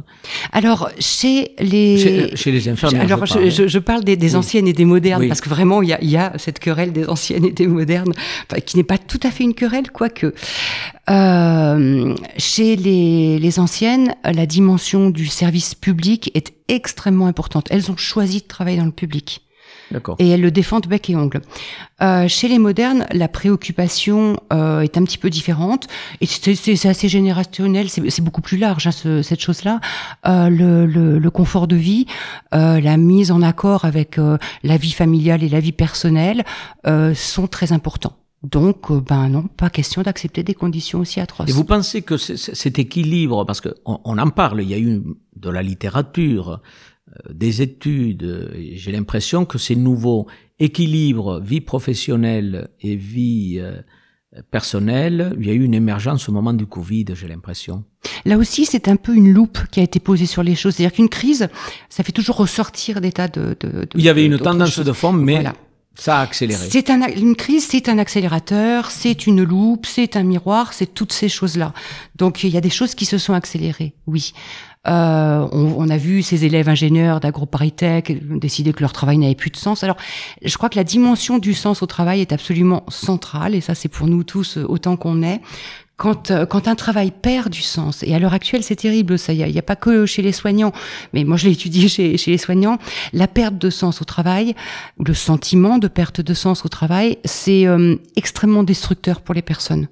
Alors chez les chez, les infirmières. Alors je, je, je, parle des, des anciennes et des modernes parce que vraiment il y a, il y a cette querelle des anciennes et des modernes qui n'est pas tout à fait une querelle quoique. Euh, chez les, les anciennes, la dimension du service public est extrêmement importante. Elles ont choisi de travailler dans le public. Et elles le défendent bec et ongle. Euh, chez les modernes, la préoccupation euh, est un petit peu différente. Et c'est assez générationnel, c'est beaucoup plus large, hein, ce, cette chose-là. Euh, le, le, le, confort de vie, euh, la mise en accord avec euh, la vie familiale et la vie personnelle euh, sont très importants. Donc, ben non, pas question d'accepter des conditions aussi atroces. Et vous pensez que cet équilibre, parce qu'on on en parle, il y a eu de la littérature, euh, des études, j'ai l'impression que ces nouveaux équilibres vie professionnelle et vie euh, personnelle, il y a eu une émergence au moment du Covid, j'ai l'impression. Là aussi, c'est un peu une loupe qui a été posée sur les choses. C'est-à-dire qu'une crise, ça fait toujours ressortir des tas de... de, de il y avait une tendance de forme, mais... Ça a accéléré. C'est un, une crise, c'est un accélérateur, c'est une loupe, c'est un miroir, c'est toutes ces choses-là. Donc il y a des choses qui se sont accélérées, oui. Euh, on, on, a vu ces élèves ingénieurs d'AgroParisTech décider que leur travail n'avait plus de sens. Alors, je crois que la dimension du sens au travail est absolument centrale, et ça c'est pour nous tous autant qu'on est quand, euh, quand un travail perd du sens, et à l'heure actuelle c'est terrible, ça, il n'y a, a, pas que chez les soignants, mais moi je l'ai étudié chez, chez les soignants, la perte de sens au travail, le sentiment de perte de sens au travail, c'est euh, extrêmement destructeur pour les personnes.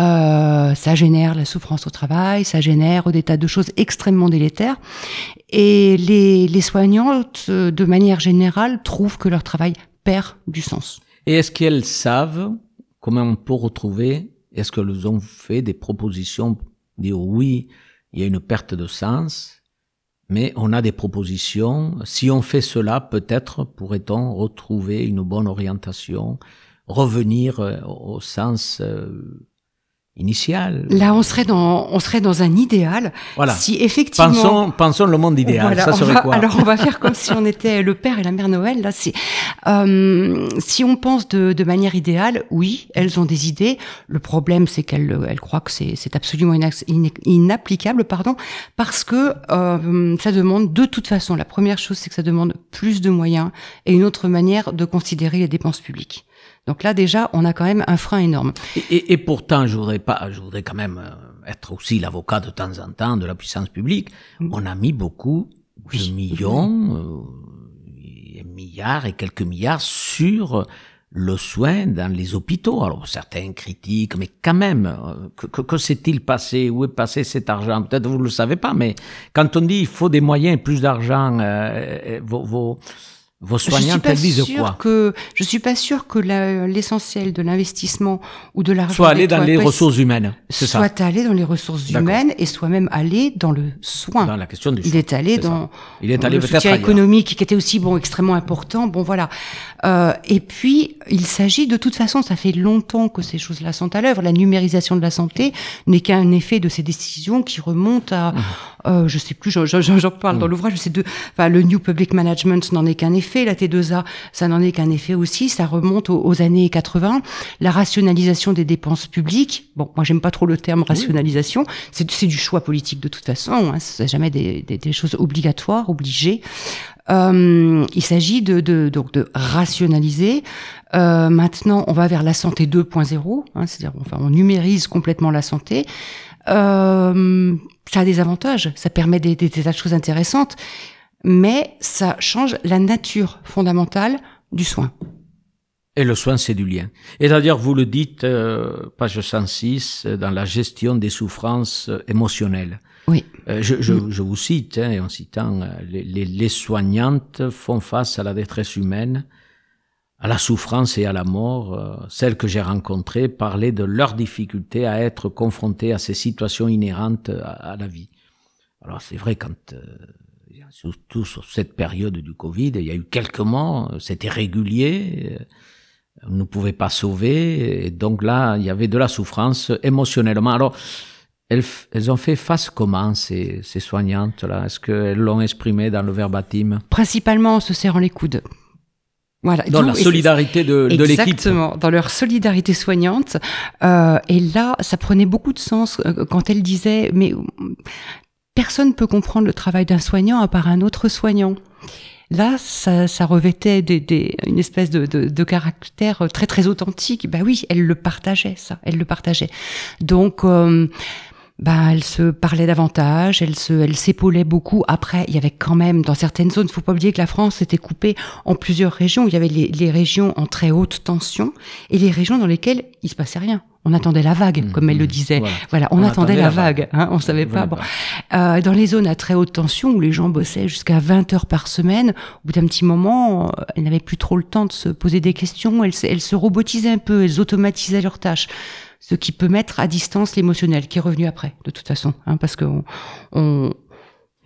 Euh, ça génère la souffrance au travail, ça génère des tas de choses extrêmement délétères. Et les, les soignantes, euh, de manière générale, trouvent que leur travail perd du sens. Et est-ce qu'elles savent comment on peut retrouver est-ce qu'elles ont fait des propositions, dire oui, il y a une perte de sens, mais on a des propositions. Si on fait cela, peut-être pourrait-on retrouver une bonne orientation, revenir euh, au sens euh, initial. Là, on serait dans, on serait dans un idéal. Voilà. Si effectivement. Pensons, pensons le monde idéal. Voilà, ça serait va- quoi Alors on va faire comme si on était le père et la mère Noël. Là, c'est euh, si on pense de, de manière idéale, oui, elles ont des idées. Le problème, c'est qu'elles elles croient que c'est c'est absolument ina- inapplicable, pardon, parce que euh, ça demande de toute façon. La première chose, c'est que ça demande plus de moyens et une autre manière de considérer les dépenses publiques. Donc là, déjà, on a quand même un frein énorme. Et, et- et pourtant, je voudrais pas, je voudrais quand même euh, être aussi l'avocat de temps en temps de la puissance publique. Mm. On a mis beaucoup Oui. de millions, euh, milliards et quelques milliards sur le soin dans les hôpitaux. Alors certains critiquent, mais quand même, euh, que, que, que s'est-il passé? Où est passé cet argent? Peut-être vous ne le savez pas, mais quand on dit il faut des moyens, plus d'argent, euh, vos, vos, vos pas elles disent quoi? que je suis pas sûre que l'essentiel de l'investissement ou de l'argent Soit aller dans soit- les soit- ressources humaines, c'est ça, soit aller dans les ressources humaines et soit même aller dans le soin. dans la question du Il soin. est allé dans Il est allé le soutien économique qui était aussi bon extrêmement important. Bon voilà. Euh, et puis il s'agit de toute façon, ça fait longtemps que ces choses-là sont à l'œuvre. La numérisation de la santé n'est qu'un effet de ces décisions qui remontent à, Mmh. euh, je sais plus, j'en- parle dans l'ouvrage. C'est de, enfin le New Public Management n'en est qu'un effet. La T2A, ça n'en est qu'un effet aussi. Ça remonte aux, aux années 80. La rationalisation des dépenses publiques. Bon, moi j'aime pas trop le terme rationalisation. C'est c'est du choix politique de toute façon. Hein. C'est jamais des, des, des choses obligatoires, obligées. Euh, il s'agit de, donc de rationaliser. Euh, maintenant, on va vers la santé 2.0, hein, c'est-à-dire enfin, on numérise complètement la santé. Euh, ça a des avantages, ça permet des, des, des choses intéressantes, mais ça change la nature fondamentale du soin. Et le soin, c'est du lien. Et d'ailleurs, vous le dites, page 106, euh, dans la gestion des souffrances émotionnelles. Oui. Euh, je, vous cite, hein, en citant, euh, les, soignantes font face à la détresse humaine, à la souffrance et à la mort. Euh, celles que j'ai rencontrées parlaient de leur difficulté à être confrontées à ces situations inhérentes à, la vie. Alors c'est vrai quand... Surtout sur cette période du Covid, il y a eu quelques mois, c'était régulier, on ne pouvait pas sauver, et donc là, il y avait de la souffrance émotionnellement. Alors, elles, elles ont fait face comment, ces, ces soignantes-là? Est-ce qu'elles l'ont exprimé dans le verbatim? Principalement en se serrant les coudes. Voilà. Dans la solidarité de, de l'équipe. Exactement, dans leur solidarité soignante. Euh, et là, ça prenait beaucoup de sens euh, quand elle disait, mais personne peut comprendre le travail d'un soignant à part un autre soignant. Là, ça, ça revêtait des, des, une espèce de, de, de caractère très très authentique. Bah oui, elle le partageait, ça, elle le partageait. Donc, euh, bah, elle se parlait davantage, elle se, elle s'épaulait beaucoup. Après, il y avait quand même dans certaines zones, faut pas oublier que la France était coupée en plusieurs régions. Il y avait les, les régions en très haute tension et les régions dans lesquelles il se passait rien. On attendait la vague, comme elle le disait. Voilà. Voilà, on, On attendait, attendait la la vague. vague. Hein, on savait pas. Bon. Euh, dans les zones à très haute tension où les gens bossaient jusqu'à 20 heures par semaine, au bout d'un petit moment, euh, elles n'avaient plus trop le temps de se poser des questions. Elles, se- elles se robotisaient un peu, elles automatisaient leurs tâches, ce qui peut mettre à distance l'émotionnel, qui est revenu après, de toute façon, hein, parce qu'on on,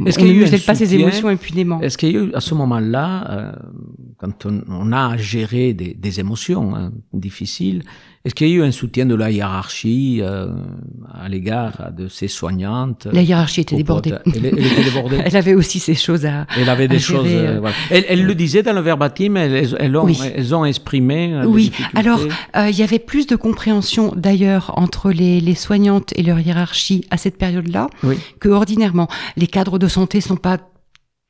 Est-ce qu'il ne pas ses émotions impunément. Est-ce qu'il y a eu à ce moment-là, euh, quand on, on a à gérer des, des émotions hein, difficiles, est-ce qu'il y a eu un soutien de la hiérarchie euh, à l'égard de ces soignantes La hiérarchie était débordée. Elle, elle était débordée. Elle avait aussi ses choses à. Elle avait des à choses. euh, euh, voilà. elle, elle le disait dans le verbatim. Elles, ont, Oui. elles ont exprimé. euh, Oui, alors euh, il y avait plus de compréhension d'ailleurs entre les, les soignantes et leur hiérarchie à cette période-là Oui. que ordinairement. Les cadres de santé sont pas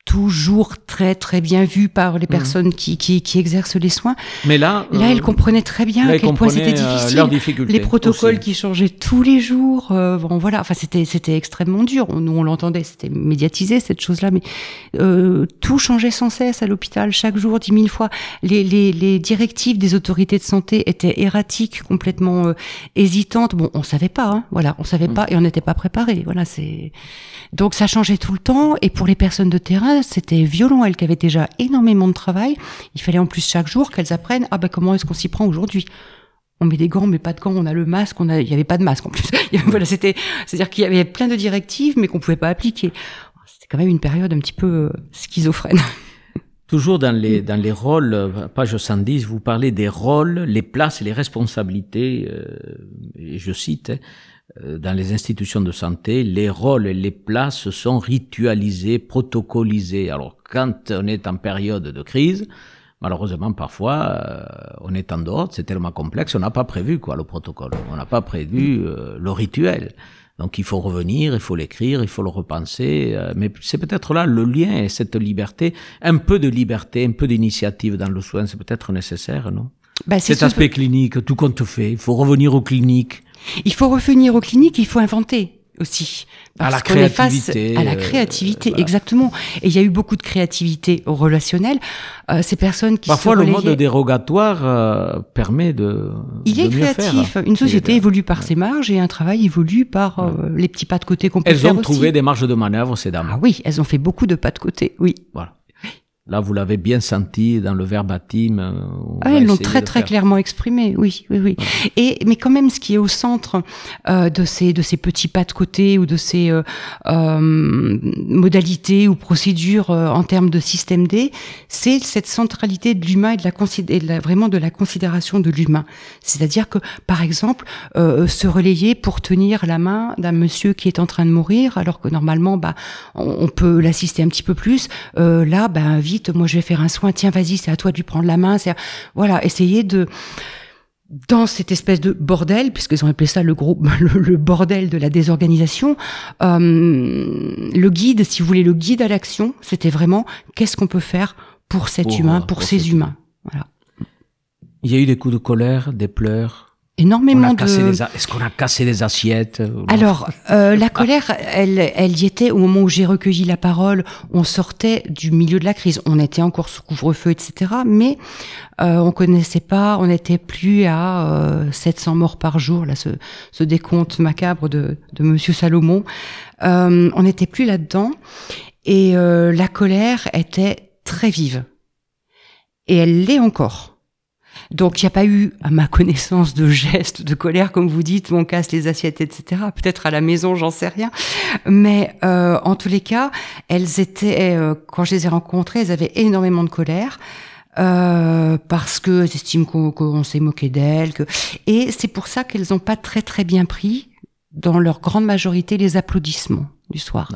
toujours très très bien vus par les personnes qui, qui, qui exercent les soins. Mais là, Là, euh, elles comprenaient très bien là, à quel point c'était euh, difficile. les protocoles aussi. qui changeaient tous les jours, euh, bon voilà, enfin c'était c'était extrêmement dur. Nous on l'entendait, c'était médiatisé cette chose-là, mais euh, tout changeait sans cesse à l'hôpital, chaque jour, dix mille fois. Les, les, les directives des autorités de santé étaient erratiques, complètement euh, hésitantes. Bon, on savait pas, hein, voilà, on savait pas et on n'était pas préparé. Voilà, c'est donc ça changeait tout le temps. Et pour les personnes de terrain, c'était violent. Elles qui avaient déjà énormément de travail, il fallait en plus chaque jour qu'elles apprennent. Ah ben comment est-ce qu'on s'y prend aujourd'hui? On met des gants, mais pas de gants. On a le masque. On a, il y avait pas de masque en plus. Voilà, c'était, c'est-à-dire qu'il y avait plein de directives, mais qu'on pouvait pas appliquer. C'était quand même une période un petit peu schizophrène. Toujours dans les, dans les rôles, page 110, vous parlez des rôles, les places et les responsabilités, et je cite, hein, dans les institutions de santé, les rôles et les places sont ritualisés, protocolisés. Alors, quand on est en période de crise, malheureusement, parfois, euh, on est en dehors, c'est tellement complexe, on n'a pas prévu quoi le protocole, on n'a pas prévu euh, le rituel. Donc il faut revenir, il faut l'écrire, il faut le repenser. Euh, mais c'est peut-être là le lien et cette liberté, un peu de liberté, un peu d'initiative dans le soin, c'est peut-être nécessaire, non? Bah, Cet aspect clinique, tout compte fait, il faut revenir aux cliniques. Il faut revenir aux cliniques, il faut inventer aussi. Parce à la créativité. à la créativité, exactement. Et il y a eu beaucoup de créativité relationnelle. Euh, ces personnes qui Parfois, le mode dérogatoire euh, permet de. Il est créatif. Une société évolue par ses marges et un travail évolue par euh, les petits pas de côté qu'on peut elles faire. Elles ont trouvé des marges de manœuvre, ces dames. Ah oui, elles ont fait beaucoup de pas de côté, oui. Voilà. Là, vous l'avez bien senti dans le verbatim. Euh, ah, elles l'ont très très clairement exprimé, oui, oui, oui. Et mais quand même, ce qui est au centre euh, de ces de ces petits pas de côté ou de ces euh, euh modalités ou procédures euh, en termes de système D, c'est cette centralité de l'humain et de la, et de la, vraiment de la considération de l'humain. C'est-à-dire que, par exemple, se relayer pour tenir la main d'un monsieur qui est en train de mourir, alors que normalement, bah, on, on peut l'assister un petit peu plus. là, bah, moi je vais faire un soin, tiens vas-y, c'est à toi de lui prendre la main, c'est voilà, essayer de dans cette espèce de bordel, puisqu'ils ont appelé ça le gros, le, bordel de la désorganisation, euh, le guide, si vous voulez, le guide à l'action, c'était vraiment qu'est-ce qu'on peut faire pour cet humain, pour, ces humains? Voilà. Il y a eu des coups de colère, des pleurs, énormément de. Est-ce qu'on a cassé les assiettes Alors, euh, la colère, elle, elle y était au moment où j'ai recueilli la parole. On sortait du milieu de la crise. On était encore sous couvre-feu, etc. Mais euh, on connaissait pas. On n'était plus à euh, 700 morts par jour. Là, ce, ce décompte macabre de, de Monsieur Salomon. Euh, on n'était plus là-dedans. Et euh, la colère était très vive. Et elle l'est encore. Donc il n'y a pas eu, à ma connaissance, de gestes de colère, comme vous dites, on casse les assiettes, etc. Peut-être à la maison, j'en sais rien. Mais euh, en tous les cas, elles étaient, euh, quand je les ai rencontrées, elles avaient énormément de colère. Euh, parce que estiment qu'on s'est moqué d'elles. Que... Et c'est pour ça qu'elles n'ont pas très très bien pris, dans leur grande majorité, les applaudissements du soir.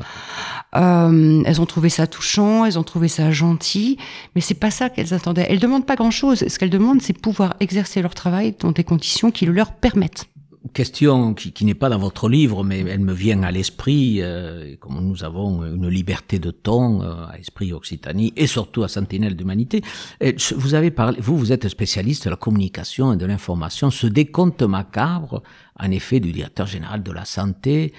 Euh, elles ont trouvé ça touchant, elles ont trouvé ça gentil, mais c'est pas ça qu'elles attendaient. Elles demandent pas grand-chose. Ce qu'elles demandent, c'est pouvoir exercer leur travail dans des conditions qui le leur permettent. Question qui, qui n'est pas dans votre livre, mais elle me vient à l'esprit, euh, comme nous avons une liberté de ton euh, à Esprit Occitanie et surtout à Sentinelle d'Humanité. Vous avez parlé, vous, vous êtes spécialiste de la communication et de l'information. Ce décompte macabre, en effet, du directeur général de la santé,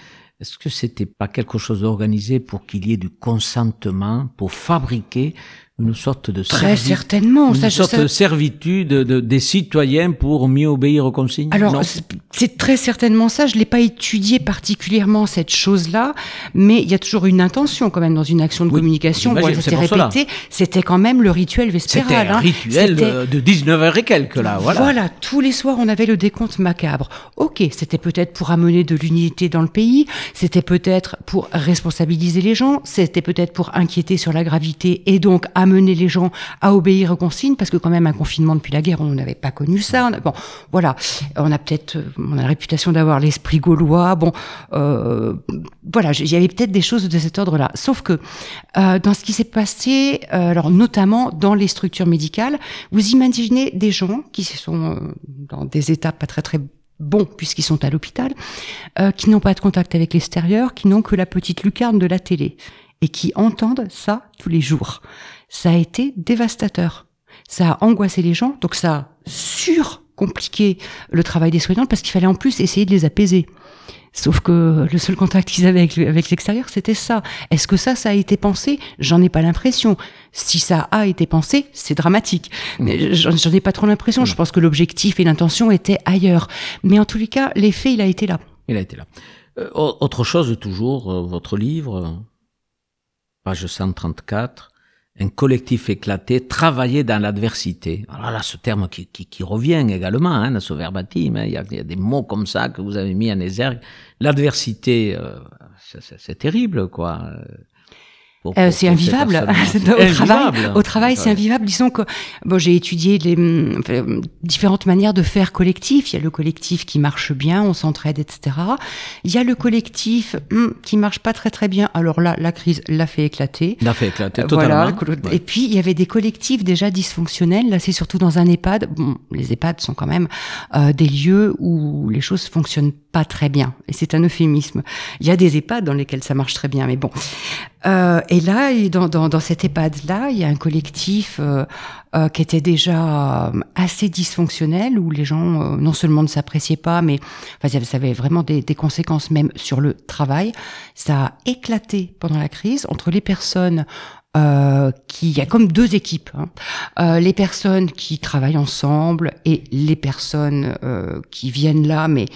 est-ce que c'était pas quelque chose d'organisé pour qu'il y ait du consentement pour fabriquer une sorte de très certainement une sorte de servitude de, des citoyens pour mieux obéir aux consignes? Alors c'est très certainement ça. Je l'ai pas étudié particulièrement cette chose-là, mais il y a toujours une intention quand même dans une action de communication. Bon, c'était répété. C'était quand même le rituel vespéral. C'était un hein. rituel de 19 h et quelques là. Voilà. Voilà. Tous les soirs on avait le décompte macabre. Ok, c'était peut-être pour amener de l'unité dans le pays. C'était peut-être pour responsabiliser les gens. C'était peut-être pour inquiéter sur la gravité et donc amener les gens à obéir aux consignes, parce que quand même un confinement depuis la guerre, on n'avait pas connu ça. bon, voilà, on a peut-être, on a la réputation d'avoir l'esprit gaulois. Bon, euh, voilà, il y avait peut-être des choses de cet ordre-là. Sauf que euh, dans ce qui s'est passé, euh, alors notamment dans les structures médicales, vous imaginez des gens qui sont dans des états pas très très bons puisqu'ils sont à l'hôpital, qui n'ont pas de contact avec l'extérieur, qui n'ont que la petite lucarne de la télé et qui entendent ça tous les jours ça a été dévastateur. Ça a angoissé les gens, donc ça a surcompliqué le travail des soignants parce qu'il fallait en plus essayer de les apaiser. Sauf que le seul contact qu'ils avaient avec, l'extérieur, c'était ça. Est-ce que ça, ça a été pensé? J'en ai pas l'impression. Si ça a été pensé, c'est dramatique. J'en ai pas trop l'impression. Je pense que l'objectif et l'intention étaient ailleurs. Mais en tous les cas, l'effet, il a été là. Il a été là. Euh, autre chose, toujours, euh, votre livre, page 134, un collectif éclaté, travailler dans l'adversité. Alors là, ce terme qui, qui, qui revient également hein, dans ce verbatim, hein. il, y a, il, y a, des mots comme ça que vous avez mis en exergue. L'adversité, euh, c'est terrible, quoi. Euh, c'est invivable. au travail, Invivable. au travail, c'est invivable. Disons que bon, j'ai étudié les enfin, différentes manières de faire collectif. Il y a le collectif qui marche bien, on s'entraide, etc. Il y a le collectif hum, qui marche pas très très bien. Alors là, la crise l'a fait éclater. Il a fait éclater Euh, totalement. Voilà. Et puis il y avait des collectifs déjà dysfonctionnels. Là, c'est surtout dans un EHPAD. Bon, les EHPAD sont quand même euh, des lieux où les choses fonctionnent pas très bien. Et c'est un euphémisme. Il y a des EHPAD dans lesquels ça marche très bien, mais bon. Euh, et là, dans, dans, dans cet EHPAD-là, il y a un collectif euh, euh, qui était déjà euh, assez dysfonctionnel, où les gens euh, non seulement ne s'appréciaient pas, mais enfin, ça avait vraiment des, des conséquences même sur le travail. Ça a éclaté pendant la crise entre les personnes euh, qui, il y a comme deux équipes, hein. Euh, les personnes qui travaillent ensemble et les personnes euh, qui viennent là, mais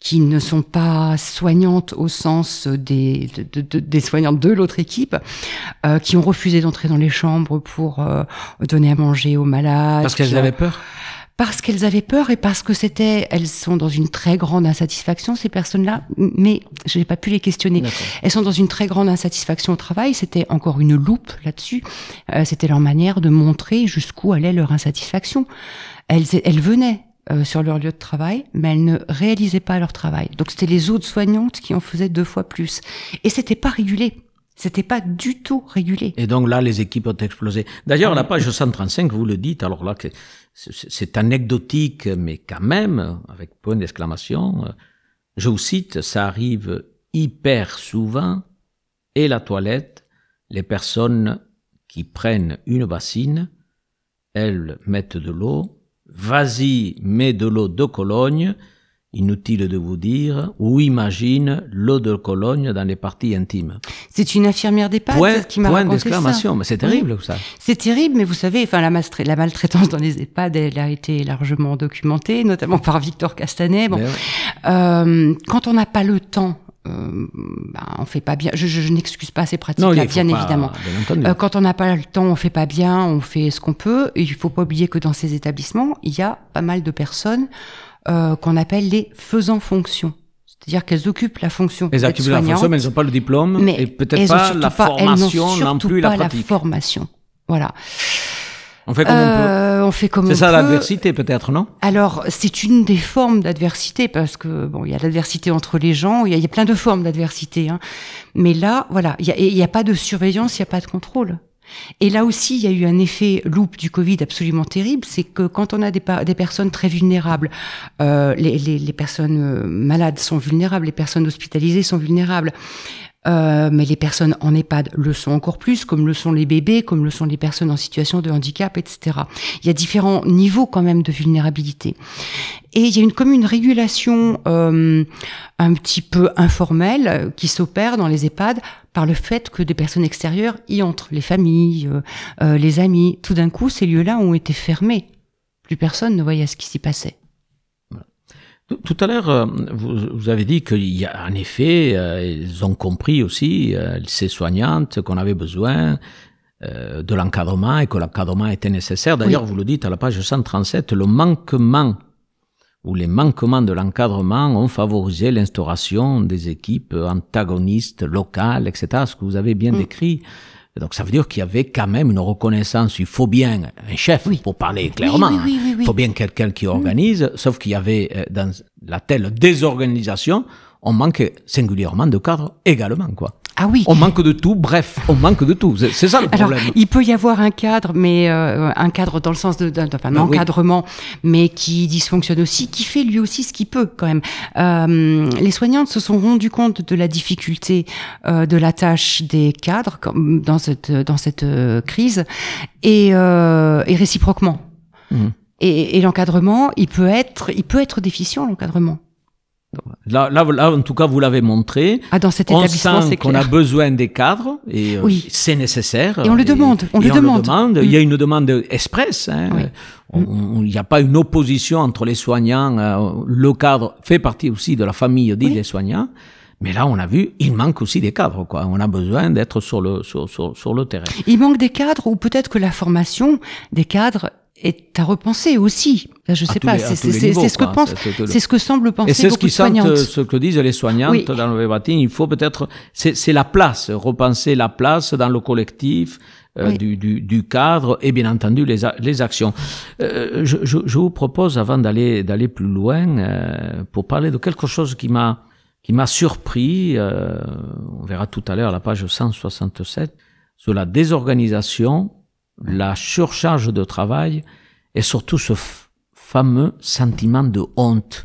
qui ne sont pas soignantes au sens des, de- de- de- des soignantes de l'autre équipe, euh, qui ont refusé d'entrer dans les chambres pour euh, donner à manger aux malades. Parce qu'elles ont- avaient peur? Parce qu'elles avaient peur et parce que c'était, elles sont dans une très grande insatisfaction ces personnes-là. Mais je n'ai pas pu les questionner. Elles sont dans une très grande insatisfaction au travail. C'était encore une loupe là-dessus. Euh, c'était leur manière de montrer jusqu'où allait leur insatisfaction. Elles, elles venaient euh, sur leur lieu de travail, mais elles ne réalisaient pas leur travail. Donc c'était les autres soignantes qui en faisaient deux fois plus. Et c'était pas régulé. C'était pas du tout régulé. Et donc là, les équipes ont explosé. D'ailleurs, à la page 135, vous le dites, alors là, c'est anecdotique, mais quand même, avec point d'exclamation, je vous cite, ça arrive hyper souvent, et la toilette, les personnes qui prennent une bassine, elles mettent de l'eau, vas-y, mets de l'eau de Cologne, inutile de vous dire, ou imagine l'eau de Cologne dans les parties intimes. C'est une infirmière d'EHPAD Point, qui m'a point raconté ça. d'exclamation, mais c'est terrible ça. C'est terrible, mais vous savez, enfin la, maltra- la maltraitance dans les EHPAD, elle a été largement documentée, notamment par Victor Castanet. Bon, Mais ouais. Euh, quand on n'a pas le temps, euh, ben, on fait pas bien. Je, je, je n'excuse pas ces pratiques-là, bien évidemment. bien. Euh, quand on n'a pas le temps, on fait pas bien, on fait ce qu'on peut. Et il faut pas oublier que dans ces établissements, il y a pas mal de personnes euh, qu'on appelle les faisant fonction. C'est-à-dire qu'elles occupent la fonction les activités de la fonction, mais elles n'ont pas le diplôme mais et peut-être elles pas la pas- elles n'ont formation non plus pas la pratique. formation. Voilà. On fait comme on Euh, on fait comme peut. C'est ça peut. l'adversité peut-être, non? Alors, c'est une des formes d'adversité parce que bon, il y a l'adversité entre les gens, il y a, il y a plein de formes d'adversité. Hein. Mais là, voilà, il y a, il y a pas de surveillance, il y a pas de contrôle. Et là aussi, il y a eu un effet loupe du Covid absolument terrible, c'est que quand on a des, personnes très vulnérables, euh, les personnes euh, malades sont vulnérables, les personnes hospitalisées sont vulnérables. Euh, mais les personnes en EHPAD le sont encore plus, comme le sont les bébés, comme le sont les personnes en situation de handicap, etc. Il y a différents niveaux quand même de vulnérabilité. Et il y a une, comme une régulation euh, un petit peu informelle qui s'opère dans les EHPAD par le fait que des personnes extérieures y entrent, les familles, euh, euh, les amis. Tout d'un coup, ces lieux-là ont été fermés. Plus personne ne voyait ce qui s'y passait. Tout- à l'heure, euh, vous, vous avez dit qu'il y a en effet, euh, ils ont compris aussi, euh, ces soignantes, qu'on avait besoin euh, de l'encadrement et que l'encadrement était nécessaire. D'ailleurs, vous le dites à la page 137, le manquement ou les manquements de l'encadrement ont favorisé l'instauration des équipes antagonistes locales, etc., ce que vous avez bien Mm. décrit. Donc ça veut dire qu'il y avait quand même une reconnaissance. Il faut bien un chef, Oui. pour parler clairement. oui, oui. Il faut bien quelqu'un qui organise, sauf qu'il y avait euh, dans la telle désorganisation, on manque singulièrement de cadres également, quoi. Ah oui. On manque de tout, bref, on manque de tout. C'est ça le Alors, problème. il peut y avoir un cadre, mais euh, un cadre dans le sens de, d'un enfin, Ben oui. d'encadrement, mais qui dysfonctionne aussi, qui fait lui aussi ce qu'il peut quand même. Euh, les soignantes se sont rendues compte de la difficulté euh, de la tâche des cadres dans cette dans cette euh, crise et, euh, et réciproquement. Mhm. Et, et l'encadrement, il peut être, il peut être déficient l'encadrement. Là, là, là, en tout cas, vous l'avez montré. Ah, dans cet On établissement, sent c'est qu'on a besoin des cadres et euh, c'est nécessaire. Et on le demande, on et le demande. Il y a Mm. une demande express. hein. Oui. On- on- Il n'y a pas une opposition entre les soignants. euh, le cadre fait partie aussi de la famille dit Oui. des soignants. Mais là, on a vu, il manque aussi des cadres. Quoi. On a besoin d'être sur le, sur, sur, sur le terrain. Il manque des cadres ou peut-être que la formation des cadres est à repenser aussi. Là, je sais pas, c'est ce que pense, C'est- ce que semble penser Et c'est ce qui sentent, ce que disent les soignantes Oui. dans le verbatim. Il faut peut-être, c'est c'est la place, repenser la place dans le collectif. euh, Oui. du, du, du cadre et bien entendu les, les actions. Euh, je, je, je vous propose avant d'aller d'aller plus loin euh, pour parler de quelque chose qui m'a qui m'a surpris. euh, on verra tout à l'heure la page 167 sur la désorganisation, la surcharge de travail et surtout ce fameux sentiment de honte.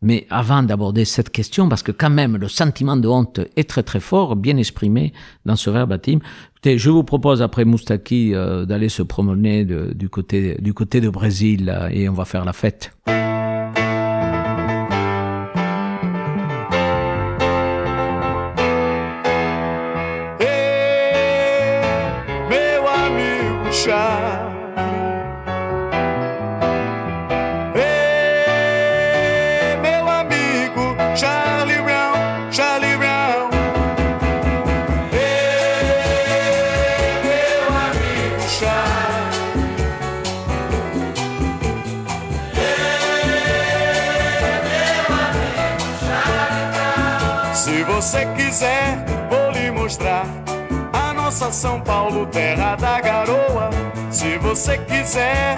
Mais avant d'aborder cette question, parce que quand même le sentiment de honte est très très fort, bien exprimé dans ce verbatim, écoutez, je vous propose après Moustaki euh, d'aller se promener du côté du côté de Brésil euh, et on va faire la fête. Nossa São Paulo, terra da garoa. Se você quiser,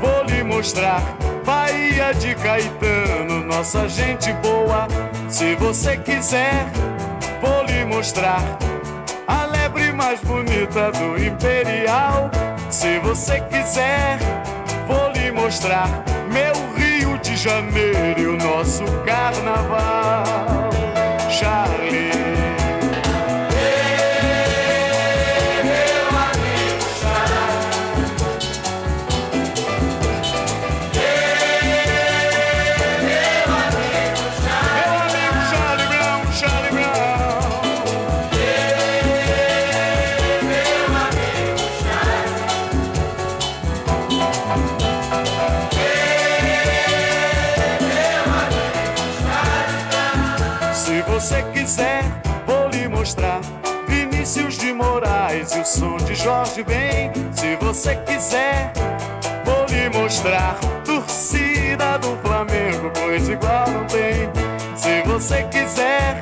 vou lhe mostrar Bahia de Caetano, nossa gente boa. Se você quiser, vou lhe mostrar a lebre mais bonita do Imperial. Se você quiser, vou lhe mostrar meu Rio de Janeiro e o nosso carnaval. Charlie. Vinícius de Moraes e o som de Jorge Ben. Se você quiser, vou lhe mostrar torcida do Flamengo, pois igual não tem. Se você quiser,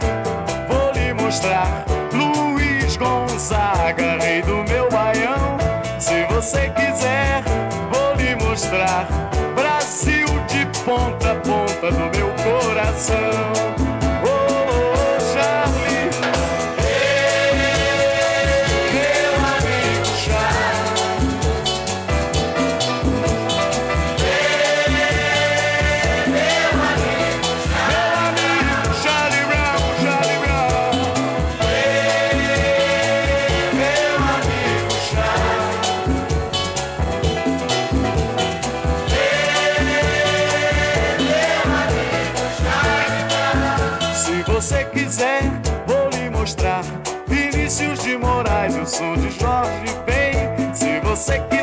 vou lhe mostrar Luiz Gonzaga, rei do meu baião. Se você quiser, vou lhe mostrar Brasil de ponta a ponta do meu coração. Ben. Se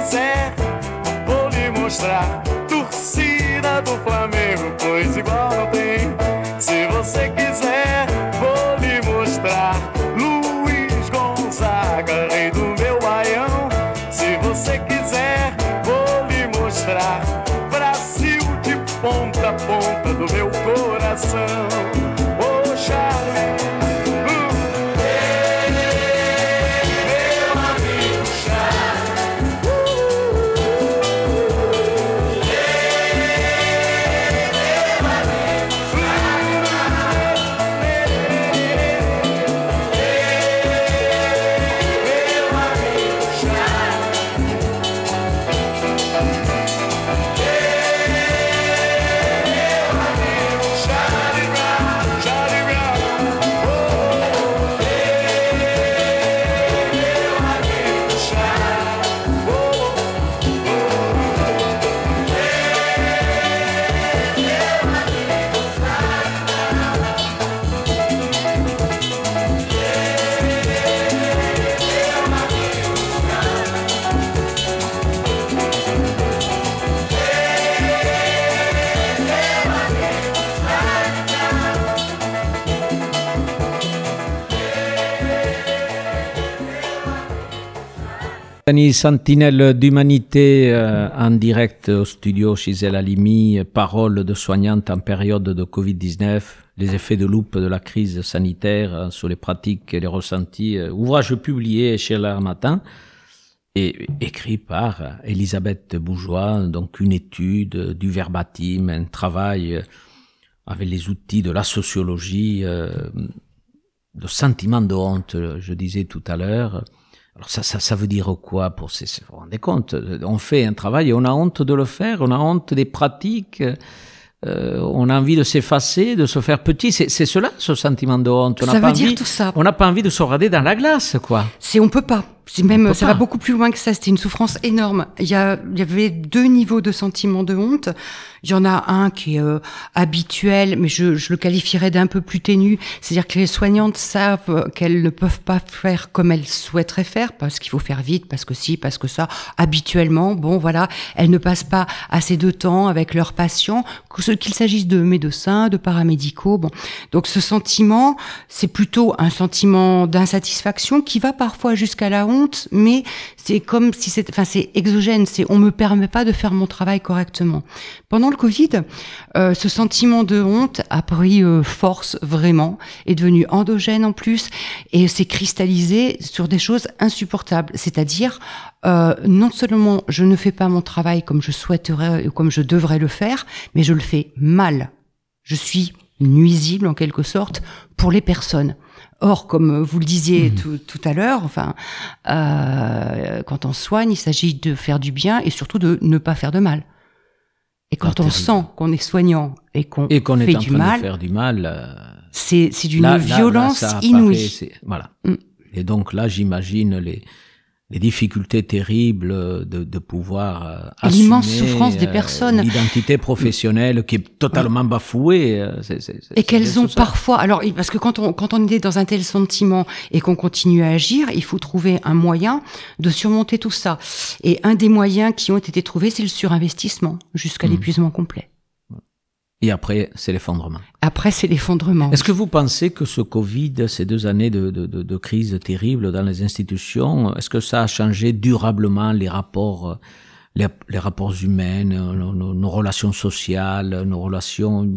Dani Sentinelle d'Humanité euh, en direct au studio Gisèle Halimi, parole de soignante en période de Covid-19, les effets de loupe de la crise sanitaire euh, sur les pratiques et les ressentis, euh, ouvrage publié chez l'Art Matin et écrit par Elisabeth Bourgeois, donc une étude du verbatim, un travail avec les outils de la sociologie, de sentiment de honte, je disais tout à l'heure, alors ça, ça, ça veut dire quoi pour ces... Vous vous rendez compte On fait un travail et on a honte de le faire, on a honte des pratiques, euh, on a envie de s'effacer, de se faire petit. C'est cela, ce sentiment de honte. On ça veut dire tout ça. On n'a pas envie de se regarder dans la glace, quoi. C'est on peut pas. C'est même, ça va beaucoup plus loin que ça. C'était une souffrance énorme. Il y, a, il y avait deux niveaux de sentiment de honte. Il y en a un qui est euh, habituel, mais je, je le qualifierais d'un peu plus ténu. C'est-à-dire que les soignantes savent qu'elles ne peuvent pas faire comme elles souhaiteraient faire, parce qu'il faut faire vite, parce que si, parce que ça. Habituellement, bon, voilà, elles ne passent pas assez de temps avec leurs patients, qu'il s'agisse de médecins, de paramédicaux. Bon, donc ce sentiment, c'est plutôt un sentiment d'insatisfaction qui va parfois jusqu'à la honte, mais c'est comme si c'est, enfin, c'est exogène. C'est on me permet pas de faire mon travail correctement. Pendant le Covid, euh, ce sentiment de honte a pris euh, force vraiment, est devenu endogène en plus, et s'est cristallisé sur des choses insupportables. C'est-à-dire, euh, non seulement je ne fais pas mon travail comme je souhaiterais ou comme je devrais le faire, mais je le fais mal. Je suis nuisible en quelque sorte pour les personnes. Or, comme vous le disiez mmh. tout, tout, à l'heure, enfin, euh, quand on soigne, il s'agit de faire du bien et surtout de ne pas faire de mal. Et quand on sent qu'on est soignant et qu'on fait est en du train mal, de faire du mal, euh, c'est d'une violence inouïe. voilà. Mm. Et donc là, j'imagine les les difficultés terribles de, de pouvoir euh, assumer l'immense souffrance des euh, personnes, l'identité professionnelle qui est totalement bafouée, euh, et qu'elles ont parfois, alors parce que quand on quand on est dans un tel sentiment et qu'on continue à agir, il faut trouver un moyen de surmonter tout ça. Et un des moyens qui ont été trouvés, c'est le surinvestissement jusqu'à mmh. l'épuisement complet. Et après, c'est l'effondrement. Après, c'est l'effondrement. Est-ce que vous pensez que ce Covid, ces deux années de, de, de, crise terrible dans les institutions, est-ce que ça a changé durablement les rapports, les, les rapports humains, nos, nos, relations sociales, nos relations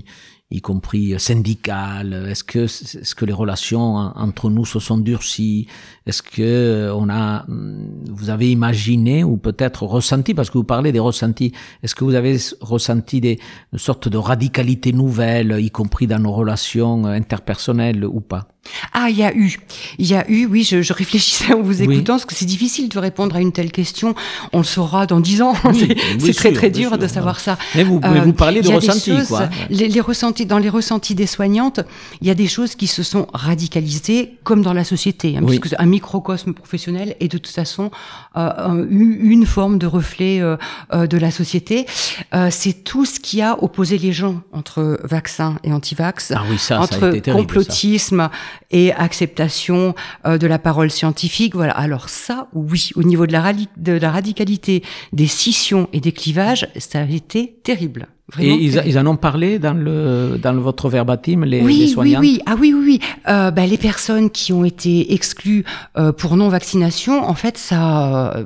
y compris syndicales Est-ce que, est-ce que les relations entre nous se sont durcies? Est-ce que on a, vous avez imaginé ou peut-être ressenti, parce que vous parlez des ressentis, est-ce que vous avez ressenti des une sorte de radicalité nouvelle, y compris dans nos relations interpersonnelles ou pas? Ah, il y a eu, il y a eu, oui, je, je réfléchissais en vous écoutant, parce que c'est difficile de répondre à une telle question. On le saura dans dix ans. c'est très très dur de savoir ça. Mais vous, euh, vous parlez de ressentis, quoi. Les, les, ressentis, dans les ressentis des soignantes, il y a des choses qui se sont radicalisées, comme dans la société, hein, puisque un microcosme professionnel est de toute façon euh, une forme de reflet euh, euh de la société. Euh, c'est tout ce qui a opposé les gens entre vaccins et anti-vax, ah oui, ça, entre ça a été terrible, complotisme et acceptation euh, de la parole scientifique. Voilà. Alors ça, oui, au niveau de la, de la radicalité des scissions et des clivages, ça a été terrible. et ils, ils, en ont parlé dans le dans votre verbatim les, oui, les soignantes. Oui, oui, ah oui, oui, oui. Euh, bah, les personnes qui ont été exclues euh, pour non vaccination, en fait, ça euh,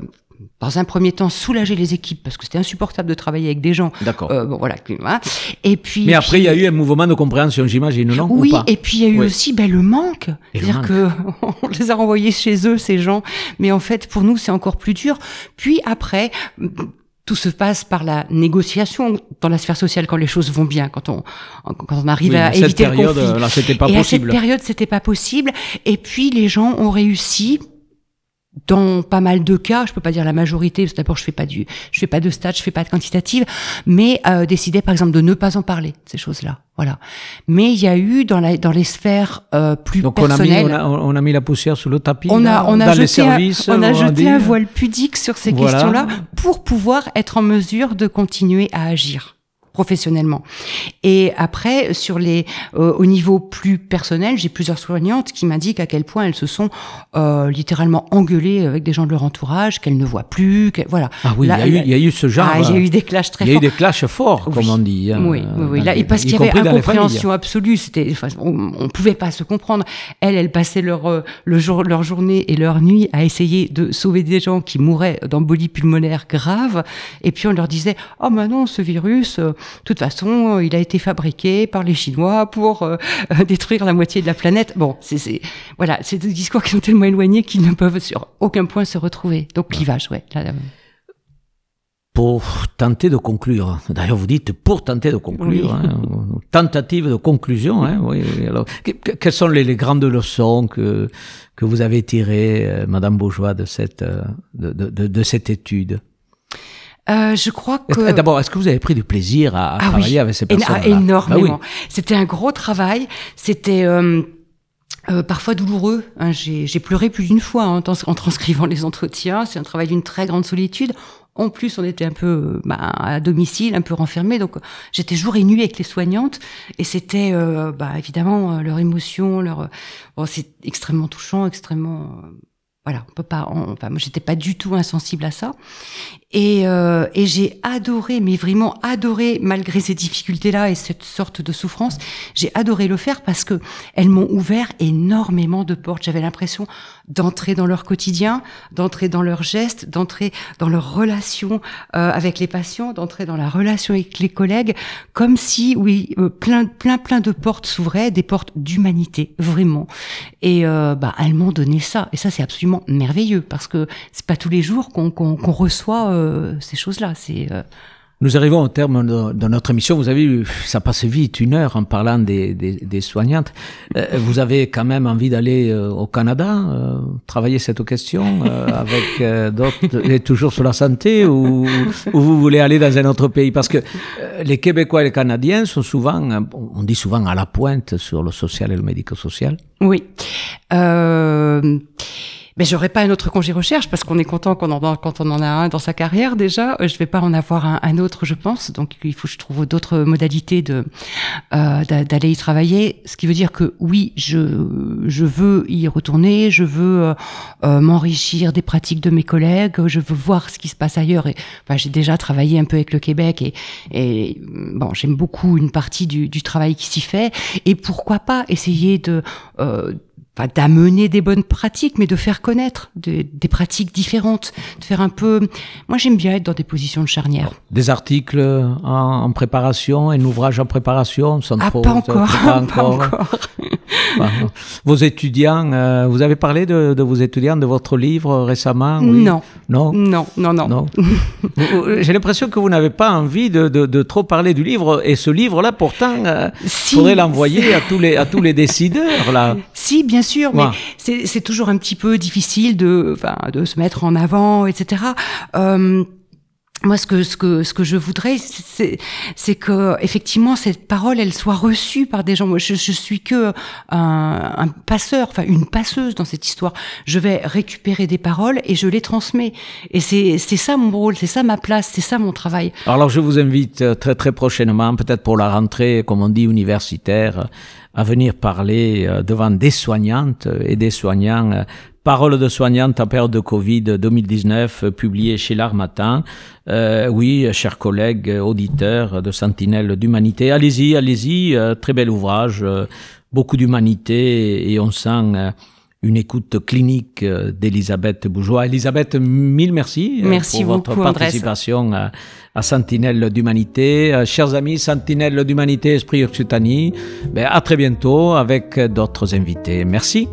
dans un premier temps soulager les équipes parce que c'était insupportable de travailler avec des gens. D'accord. Euh, bon voilà. Hein. Et puis. Mais après il y a eu un mouvement de compréhension, j'imagine, non Oui. ou pas et puis il y a eu aussi ben, le manque, c'est-à-dire que on les a renvoyés chez eux ces gens, mais en fait pour nous c'est encore plus dur. Puis après tout se passe par la négociation dans la sphère sociale quand les choses vont bien, quand on quand on arrive à éviter le conflit. Là, c'était pas et possible. à cette période, c'était pas possible. Et puis les gens ont réussi dans pas mal de cas, je peux pas dire la majorité, parce que d'abord je fais pas du, je fais pas de stats, je fais pas de quantitative, mais euh, décider par exemple de ne pas en parler ces choses-là, voilà. Mais il y a eu dans la dans les sphères euh, plus Donc personnelles, on a, mis, on, a, on a mis la poussière sous le tapis. on a on a dans jeté les services, un, on a on jeté un voile pudique sur ces Voilà. questions-là pour pouvoir être en mesure de continuer à agir. Professionnellement. Et après, sur les, euh, au niveau plus personnel, j'ai plusieurs soignantes qui m'indiquent à quel point elles se sont euh, littéralement engueulées avec des gens de leur entourage, qu'elles ne voient plus, voilà. Ah oui, il y, a eu- il y a eu ce genre. Ah, il y a eu des clashs très il y a eu des clashs forts, Oui. comme on dit. hein, Oui, oui, oui. Là, et parce y qu'il y avait les familles. incompréhension absolue. C'était, enfin, on, on pouvait pas se comprendre. Elles, elles passaient leur euh, le jour, leur journée et leur nuit à essayer de sauver des gens qui mouraient d'embolie pulmonaire grave. Et puis on leur disait, oh mais non, ce virus, euh, toute façon, euh, il a été fabriqué par les Chinois pour euh, euh, détruire la moitié de la planète. Bon, c'est, voilà, c'est des discours qui sont tellement éloignés qu'ils ne peuvent sur aucun point se retrouver. Donc clivage, ouais. Là, là, Pour tenter de conclure. D'ailleurs, vous dites pour tenter de conclure. Oui. hein, tentative de conclusion. Hein, oui. Alors, que- que- quelles sont les, les grandes leçons que, que vous avez tirées, euh, Madame Bourgeois, de cette, de, de, de, de cette étude? Euh, je crois que D'abord, est-ce que vous avez pris du plaisir à, à Ah travailler oui, avec ces personnes énormément. C'était un gros travail. C'était euh, euh, parfois douloureux. hein. J'ai pleuré plus d'une fois hein, en, transcrivant les entretiens. C'est un travail d'une très grande solitude. En plus, on était un peu euh, bah, à domicile, un peu renfermé, donc j'étais jour et nuit avec les soignantes, et c'était euh, bah, évidemment leur émotion, leur bon, c'est extrêmement touchant, extrêmement voilà, on peut pas. on- enfin, moi, j'étais pas du tout insensible à ça. Et, euh, et j'ai adoré, mais vraiment adoré, malgré ces difficultés-là et cette sorte de souffrance, j'ai adoré le faire parce que elles m'ont ouvert énormément de portes. J'avais l'impression d'entrer dans leur quotidien, d'entrer dans leurs gestes, d'entrer dans leurs relations euh, avec les patients, d'entrer dans la relation avec les collègues, comme si, oui, euh, plein, plein, plein de portes s'ouvraient, des portes d'humanité, vraiment. Et euh, bah, elles m'ont donné ça. Et ça, c'est absolument merveilleux parce que c'est pas tous les jours qu'on qu'on qu'on reçoit euh, ces choses-là. C'est euh, Nous arrivons au terme de, de notre émission. Vous avez vu, ça passe vite, une heure en parlant des, des, des soignantes. Euh, vous avez quand même envie d'aller euh, au Canada, euh, travailler cette question avec d'autres, et toujours sur la santé, ou, ou vous voulez aller dans un autre pays? Parce que les Québécois et les Canadiens sont souvent, on dit souvent à la pointe sur le social et le médico-social. oui. Euh, mais j'aurais pas un autre congé recherche parce qu'on est content qu'on en a, quand on en a un dans sa carrière déjà. Euh, Je vais pas en avoir un, un autre, je pense. Donc il faut que je trouve d'autres modalités de euh, d'a- d'aller y travailler. Ce qui veut dire que oui, je je veux y retourner, je veux euh, euh, m'enrichir des pratiques de mes collègues, je veux voir ce qui se passe ailleurs. Et enfin, j'ai déjà travaillé un peu avec le Québec et, et bon, j'aime beaucoup une partie du, du travail qui s'y fait. Et pourquoi pas essayer de euh, pas d'amener des bonnes pratiques, mais de faire connaître des, des pratiques différentes, de faire un peu. Moi, j'aime bien être dans des positions de charnière. Des articles en, en préparation, un ouvrage en préparation, sans Ah, trop- pas encore, pas pas encore. Vos étudiants, euh, vous avez parlé de, de vos étudiants, de votre livre récemment oui? Non, Non? Non, non, non. Non. Vous- J'ai l'impression que vous n'avez pas envie de, de- de trop parler du livre. Et ce livre-là, pourtant, euh, Si, faudrait l'envoyer à tous les à tous les décideurs là. Si, bien sûr, mais Ouais. c'est c'est toujours un petit peu difficile de, enfin, de se mettre en avant, etc. Euh, moi, ce que ce que ce que je voudrais, c'est que effectivement cette parole, elle soit reçue par des gens. Moi, je, je suis que un, un passeur, enfin une passeuse dans cette histoire. Je vais récupérer des paroles et je les transmets. Et c'est c'est ça mon rôle, c'est ça ma place, c'est ça mon travail. Alors je vous invite euh, très très prochainement, peut-être pour la rentrée, comme on dit, universitaire, à venir parler euh, devant des soignantes et des soignants. Euh, Parole de soignante en période de Covid 2019, euh, publié chez l'Armatan. Euh, oui, chers collègues euh, auditeurs de Sentinelle d'Humanité, allez-y, allez-y, euh, très bel ouvrage, euh, beaucoup d'humanité et on sent euh, une écoute clinique euh, d'Elisabeth Bourgeois. Elisabeth, mille merci, euh, Merci pour votre beaucoup, participation à, à Sentinelle d'Humanité. Euh, chers amis, Sentinelle d'Humanité, Esprit Occitanie, ben, à très bientôt avec d'autres invités. Merci.